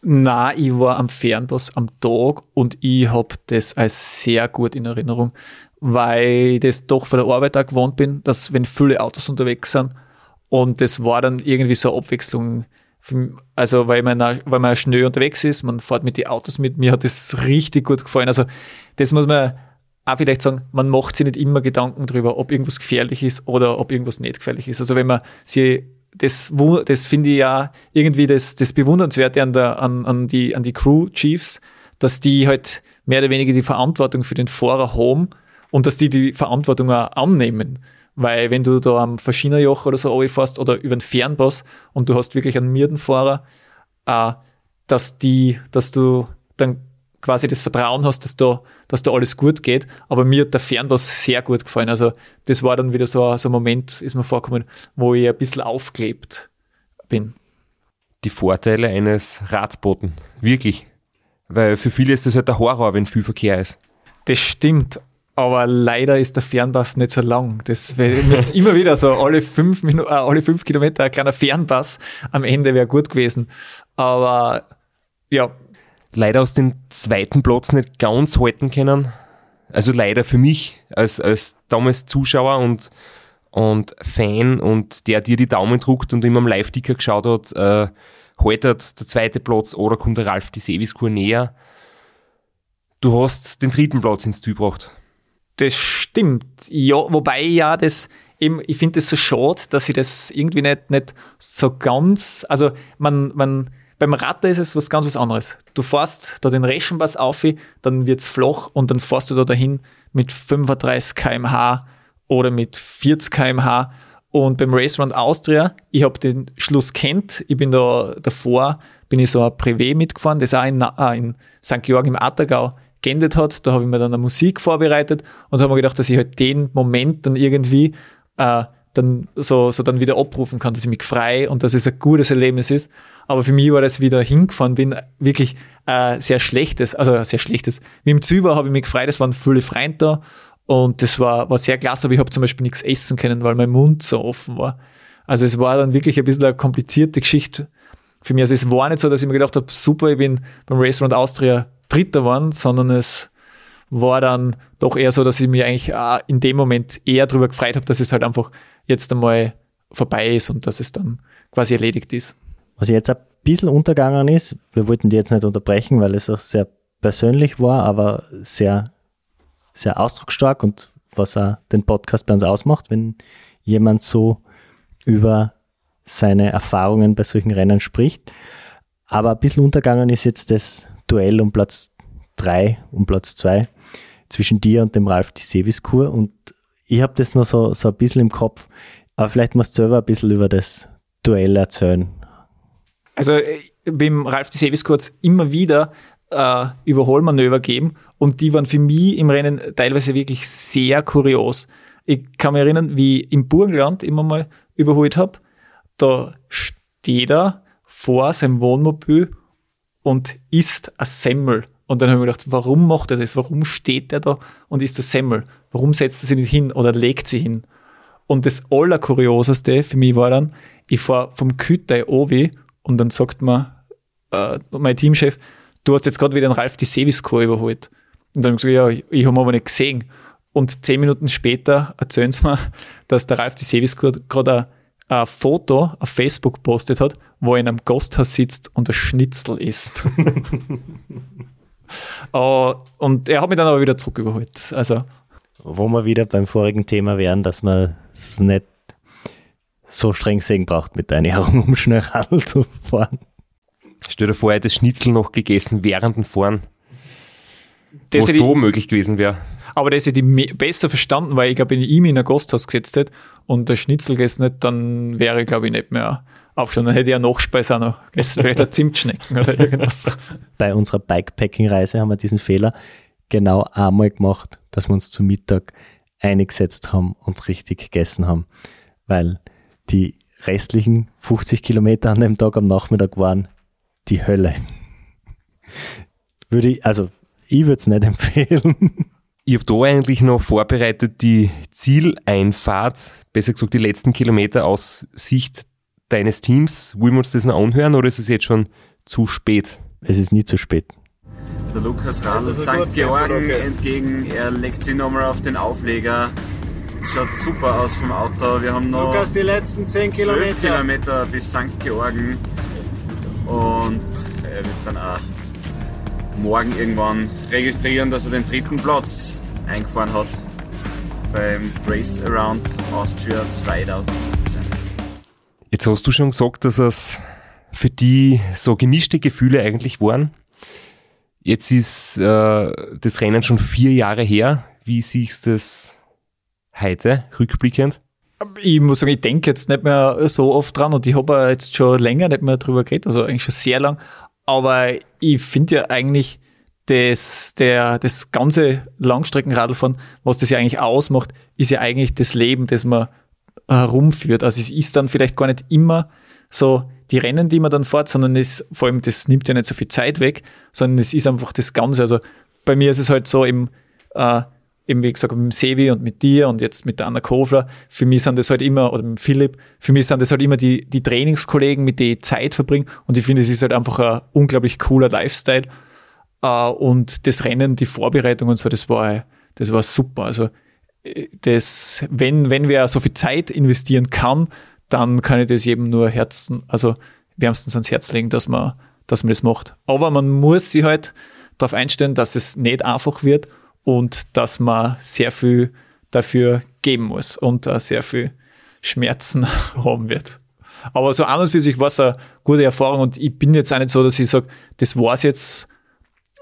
Na, ich war am Fernbus am Tag und ich habe das als sehr gut in Erinnerung, weil ich das doch von der Arbeit auch gewohnt bin, dass wenn viele Autos unterwegs sind und das war dann irgendwie so eine Abwechslung also weil man, weil man schnell unterwegs ist, man fährt mit den Autos mit, mir hat das richtig gut gefallen. Also das muss man auch vielleicht sagen, man macht sich nicht immer Gedanken darüber, ob irgendwas gefährlich ist oder ob irgendwas nicht gefährlich ist. Also wenn man sie das, das finde ich ja irgendwie das, das Bewundernswerte an, der, an, an, die, an die Crew Chiefs, dass die halt mehr oder weniger die Verantwortung für den Fahrer haben und dass die die Verantwortung auch annehmen. Weil wenn du da am Verschienerjoch oder so fährst oder über den Fernbus und du hast wirklich einen Mierdenfahrer, äh, dass die, dass du dann quasi das Vertrauen hast, dass da, dass da alles gut geht. Aber mir hat der Fernbus sehr gut gefallen. Also das war dann wieder so, so ein Moment, ist mir vorgekommen, wo ich ein bisschen aufgelebt bin. Die Vorteile eines Radboten, wirklich. Weil für viele ist das halt der Horror, wenn viel Verkehr ist. Das stimmt, aber leider ist der Fernpass nicht so lang. Das müsste immer wieder so alle fünf, Minuten, äh, alle fünf Kilometer ein kleiner Fernpass am Ende wäre gut gewesen. Aber ja. Leider aus dem zweiten Platz nicht ganz halten können. Also leider für mich als, als damals Zuschauer und, und Fan und der dir die Daumen druckt und immer am Live-Ticker geschaut hat, äh, haltet der zweite Platz oder kommt der Ralf die Seviskur näher. Du hast den dritten Platz ins Ziel gebracht. Das stimmt. Ja, wobei ja das eben, ich finde es so schade, dass ich das irgendwie nicht, nicht so ganz, also man, man, beim Ratter ist es was ganz was anderes. Du fährst da den Reschenpass auf, dann wird es flach und dann fährst du da dahin mit 35 km/h oder mit 40 km/h. Und beim Race Round Austria, ich habe den Schluss kennt, ich bin da davor, bin ich so ein Privé mitgefahren, das auch in, äh, in St. Georg im Attergau geendet hat. Da habe ich mir dann eine Musik vorbereitet und habe mir gedacht, dass ich halt den Moment dann irgendwie äh, dann so, so dann wieder abrufen kann, dass ich mich frei und dass es ein gutes Erlebnis ist. Aber für mich war das wieder hingefahren, bin wirklich äh, sehr schlechtes, also sehr schlechtes. Wie im Züber habe ich mich gefreut, es waren viele Freunde da und das war, war sehr klasse, aber ich habe zum Beispiel nichts essen können, weil mein Mund so offen war. Also es war dann wirklich ein bisschen eine komplizierte Geschichte für mich. Also es war nicht so, dass ich mir gedacht habe, super, ich bin beim Race Round Austria Dritter geworden, sondern es war dann doch eher so, dass ich mich eigentlich in dem Moment eher darüber gefreut habe, dass es halt einfach jetzt einmal vorbei ist und dass es dann quasi erledigt ist. Was jetzt ein bisschen untergegangen ist, wir wollten die jetzt nicht unterbrechen, weil es auch sehr persönlich war, aber sehr, sehr ausdrucksstark und was auch den Podcast bei uns ausmacht, wenn jemand so über seine Erfahrungen bei solchen Rennen spricht. Aber ein bisschen untergegangen ist jetzt das Duell um Platz 3 und Platz 2 zwischen dir und dem Ralf die Seviskur und ich habe das noch so, so ein bisschen im Kopf, aber vielleicht musst du selber ein bisschen über das Duell erzählen. Also äh, beim Ralf die es immer wieder äh, Überholmanöver gegeben und die waren für mich im Rennen teilweise wirklich sehr kurios. Ich kann mich erinnern, wie ich im Burgenland immer mal überholt habe, da steht er vor seinem Wohnmobil und isst ein Semmel. Und dann habe ich mir gedacht, warum macht er das? Warum steht er da und isst ein Semmel? Warum setzt er sich nicht hin oder legt sie hin? Und das Allerkurioseste für mich war dann, ich fahre vom Kütei Ovi und dann sagt mir äh, mein Teamchef, du hast jetzt gerade wieder den Ralf die Seviskur überholt. Und dann habe ich gesagt, ja, ich habe aber nicht gesehen. Und zehn Minuten später erzählen sie mir, dass der Ralf die Seviskur gerade ein Foto auf Facebook gepostet hat, wo er in einem Gasthaus sitzt und ein Schnitzel isst. uh, und er hat mich dann aber wieder zurücküberholt. Also, wo wir wieder beim vorigen Thema wären, dass man es nicht so streng sehen braucht mit der Ernährung, um schnell Radl zu fahren. Stell dir vor, er hätte das Schnitzel noch gegessen während dem Fahren, Das was da ich, möglich gewesen wäre. aber das hätte ich besser verstanden, weil ich glaube, wenn ich ihn in ein Gasthaus gesetzt hätte und der Schnitzel gegessen hätte, dann wäre ich, glaube ich, nicht mehr aufstehen. Dann hätte ich ja Nachspeise auch noch gegessen, vielleicht ein Zimtschnecken oder irgendwas. Bei unserer Bikepacking-Reise haben wir diesen Fehler genau einmal gemacht, dass wir uns zu Mittag eingesetzt haben und richtig gegessen haben. Weil die restlichen 50 Kilometer an dem Tag am Nachmittag waren die Hölle. Würde ich, also ich würde es nicht empfehlen. Ich habe da eigentlich noch vorbereitet die Zieleinfahrt, besser gesagt die letzten Kilometer aus Sicht deines Teams. Wollen wir uns das noch anhören oder ist es jetzt schon zu spät? Es ist nie zu spät. Der Lukas radelt St. Georgen entgegen. Er legt sich nochmal auf den Aufleger. Schaut super aus vom Auto. Wir haben noch Lukas, die letzten 10 12 Kilometer. Kilometer bis St. Georgen. Und er wird dann auch morgen irgendwann registrieren, dass er den dritten Platz eingefahren hat beim Race Around Austria 2017. Jetzt hast du schon gesagt, dass es für die so gemischte Gefühle eigentlich waren. Jetzt ist äh, das Rennen schon vier Jahre her. Wie siehst du das heute, rückblickend? Ich muss sagen, ich denke jetzt nicht mehr so oft dran und ich habe jetzt schon länger nicht mehr drüber geredet, also eigentlich schon sehr lang. Aber ich finde ja eigentlich, das, der, das ganze Langstreckenradlfahren, was das ja eigentlich ausmacht, ist ja eigentlich das Leben, das man herumführt. Also es ist dann vielleicht gar nicht immer so die Rennen, die man dann fährt, sondern es, vor allem, das nimmt ja nicht so viel Zeit weg, sondern es ist einfach das Ganze. Also bei mir ist es halt so im, äh, eben wie gesagt, mit dem Sevi und mit dir und jetzt mit der Anna Kofler, für mich sind das halt immer, oder mit Philipp, für mich sind das halt immer die, die Trainingskollegen, mit denen ich Zeit verbringe und ich finde, es ist halt einfach ein unglaublich cooler Lifestyle äh, und das Rennen, die Vorbereitung und so, das war, das war super. Also äh, das, wenn, wenn wer so viel Zeit investieren kann, dann kann ich das jedem nur Herzen, also wärmstens ans Herz legen, dass man, dass man das macht. Aber man muss sich halt darauf einstellen, dass es nicht einfach wird und dass man sehr viel dafür geben muss und da sehr viel Schmerzen haben wird. Aber so an und für sich war es eine gute Erfahrung und ich bin jetzt auch nicht so, dass ich sage, das war's jetzt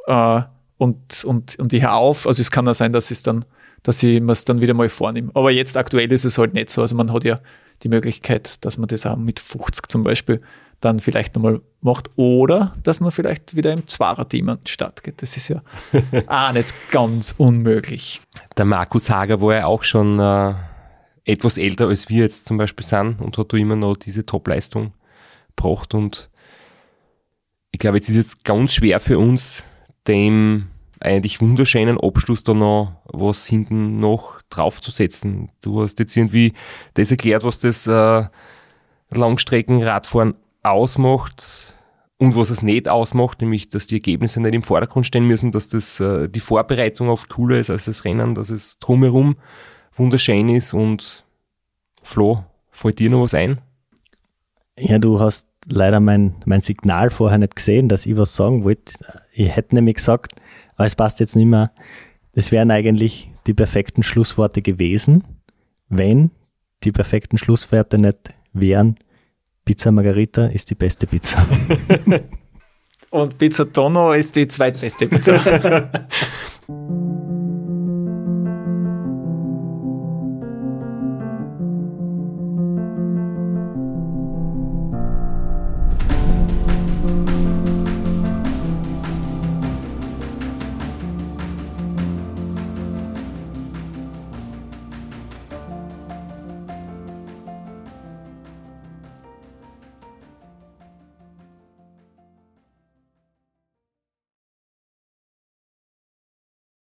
äh, und, und, und ich höre auf. Also es kann auch sein, dass es dann, dass ich mir es dann wieder mal vornehme. Aber jetzt aktuell ist es halt nicht so. Also man hat ja die Möglichkeit, dass man das auch mit 50 zum Beispiel dann vielleicht nochmal macht oder dass man vielleicht wieder im Zwarer-Team an den Start geht. Das ist ja auch nicht ganz unmöglich. Der Markus Hager war ja auch schon äh, etwas älter als wir jetzt zum Beispiel sind und hat da immer noch diese Top-Leistung gebracht und ich glaube, jetzt ist es ganz schwer für uns, dem eigentlich wunderschönen Abschluss da noch was hinten noch draufzusetzen. Du hast jetzt irgendwie das erklärt, was das äh, Langstreckenradfahren ausmacht und was es nicht ausmacht, nämlich dass die Ergebnisse nicht im Vordergrund stehen müssen, dass das äh, die Vorbereitung oft cooler ist als das Rennen, dass es drumherum wunderschön ist und Flo, fällt dir noch was ein? Ja, du hast leider mein, mein Signal vorher nicht gesehen, dass ich was sagen wollte. Ich hätte nämlich gesagt, aber es passt jetzt nicht mehr. Das wären eigentlich die perfekten Schlussworte gewesen, wenn die perfekten Schlussworte nicht wären. Pizza Margarita ist die beste Pizza. Und Pizza Tonno ist die zweitbeste Pizza.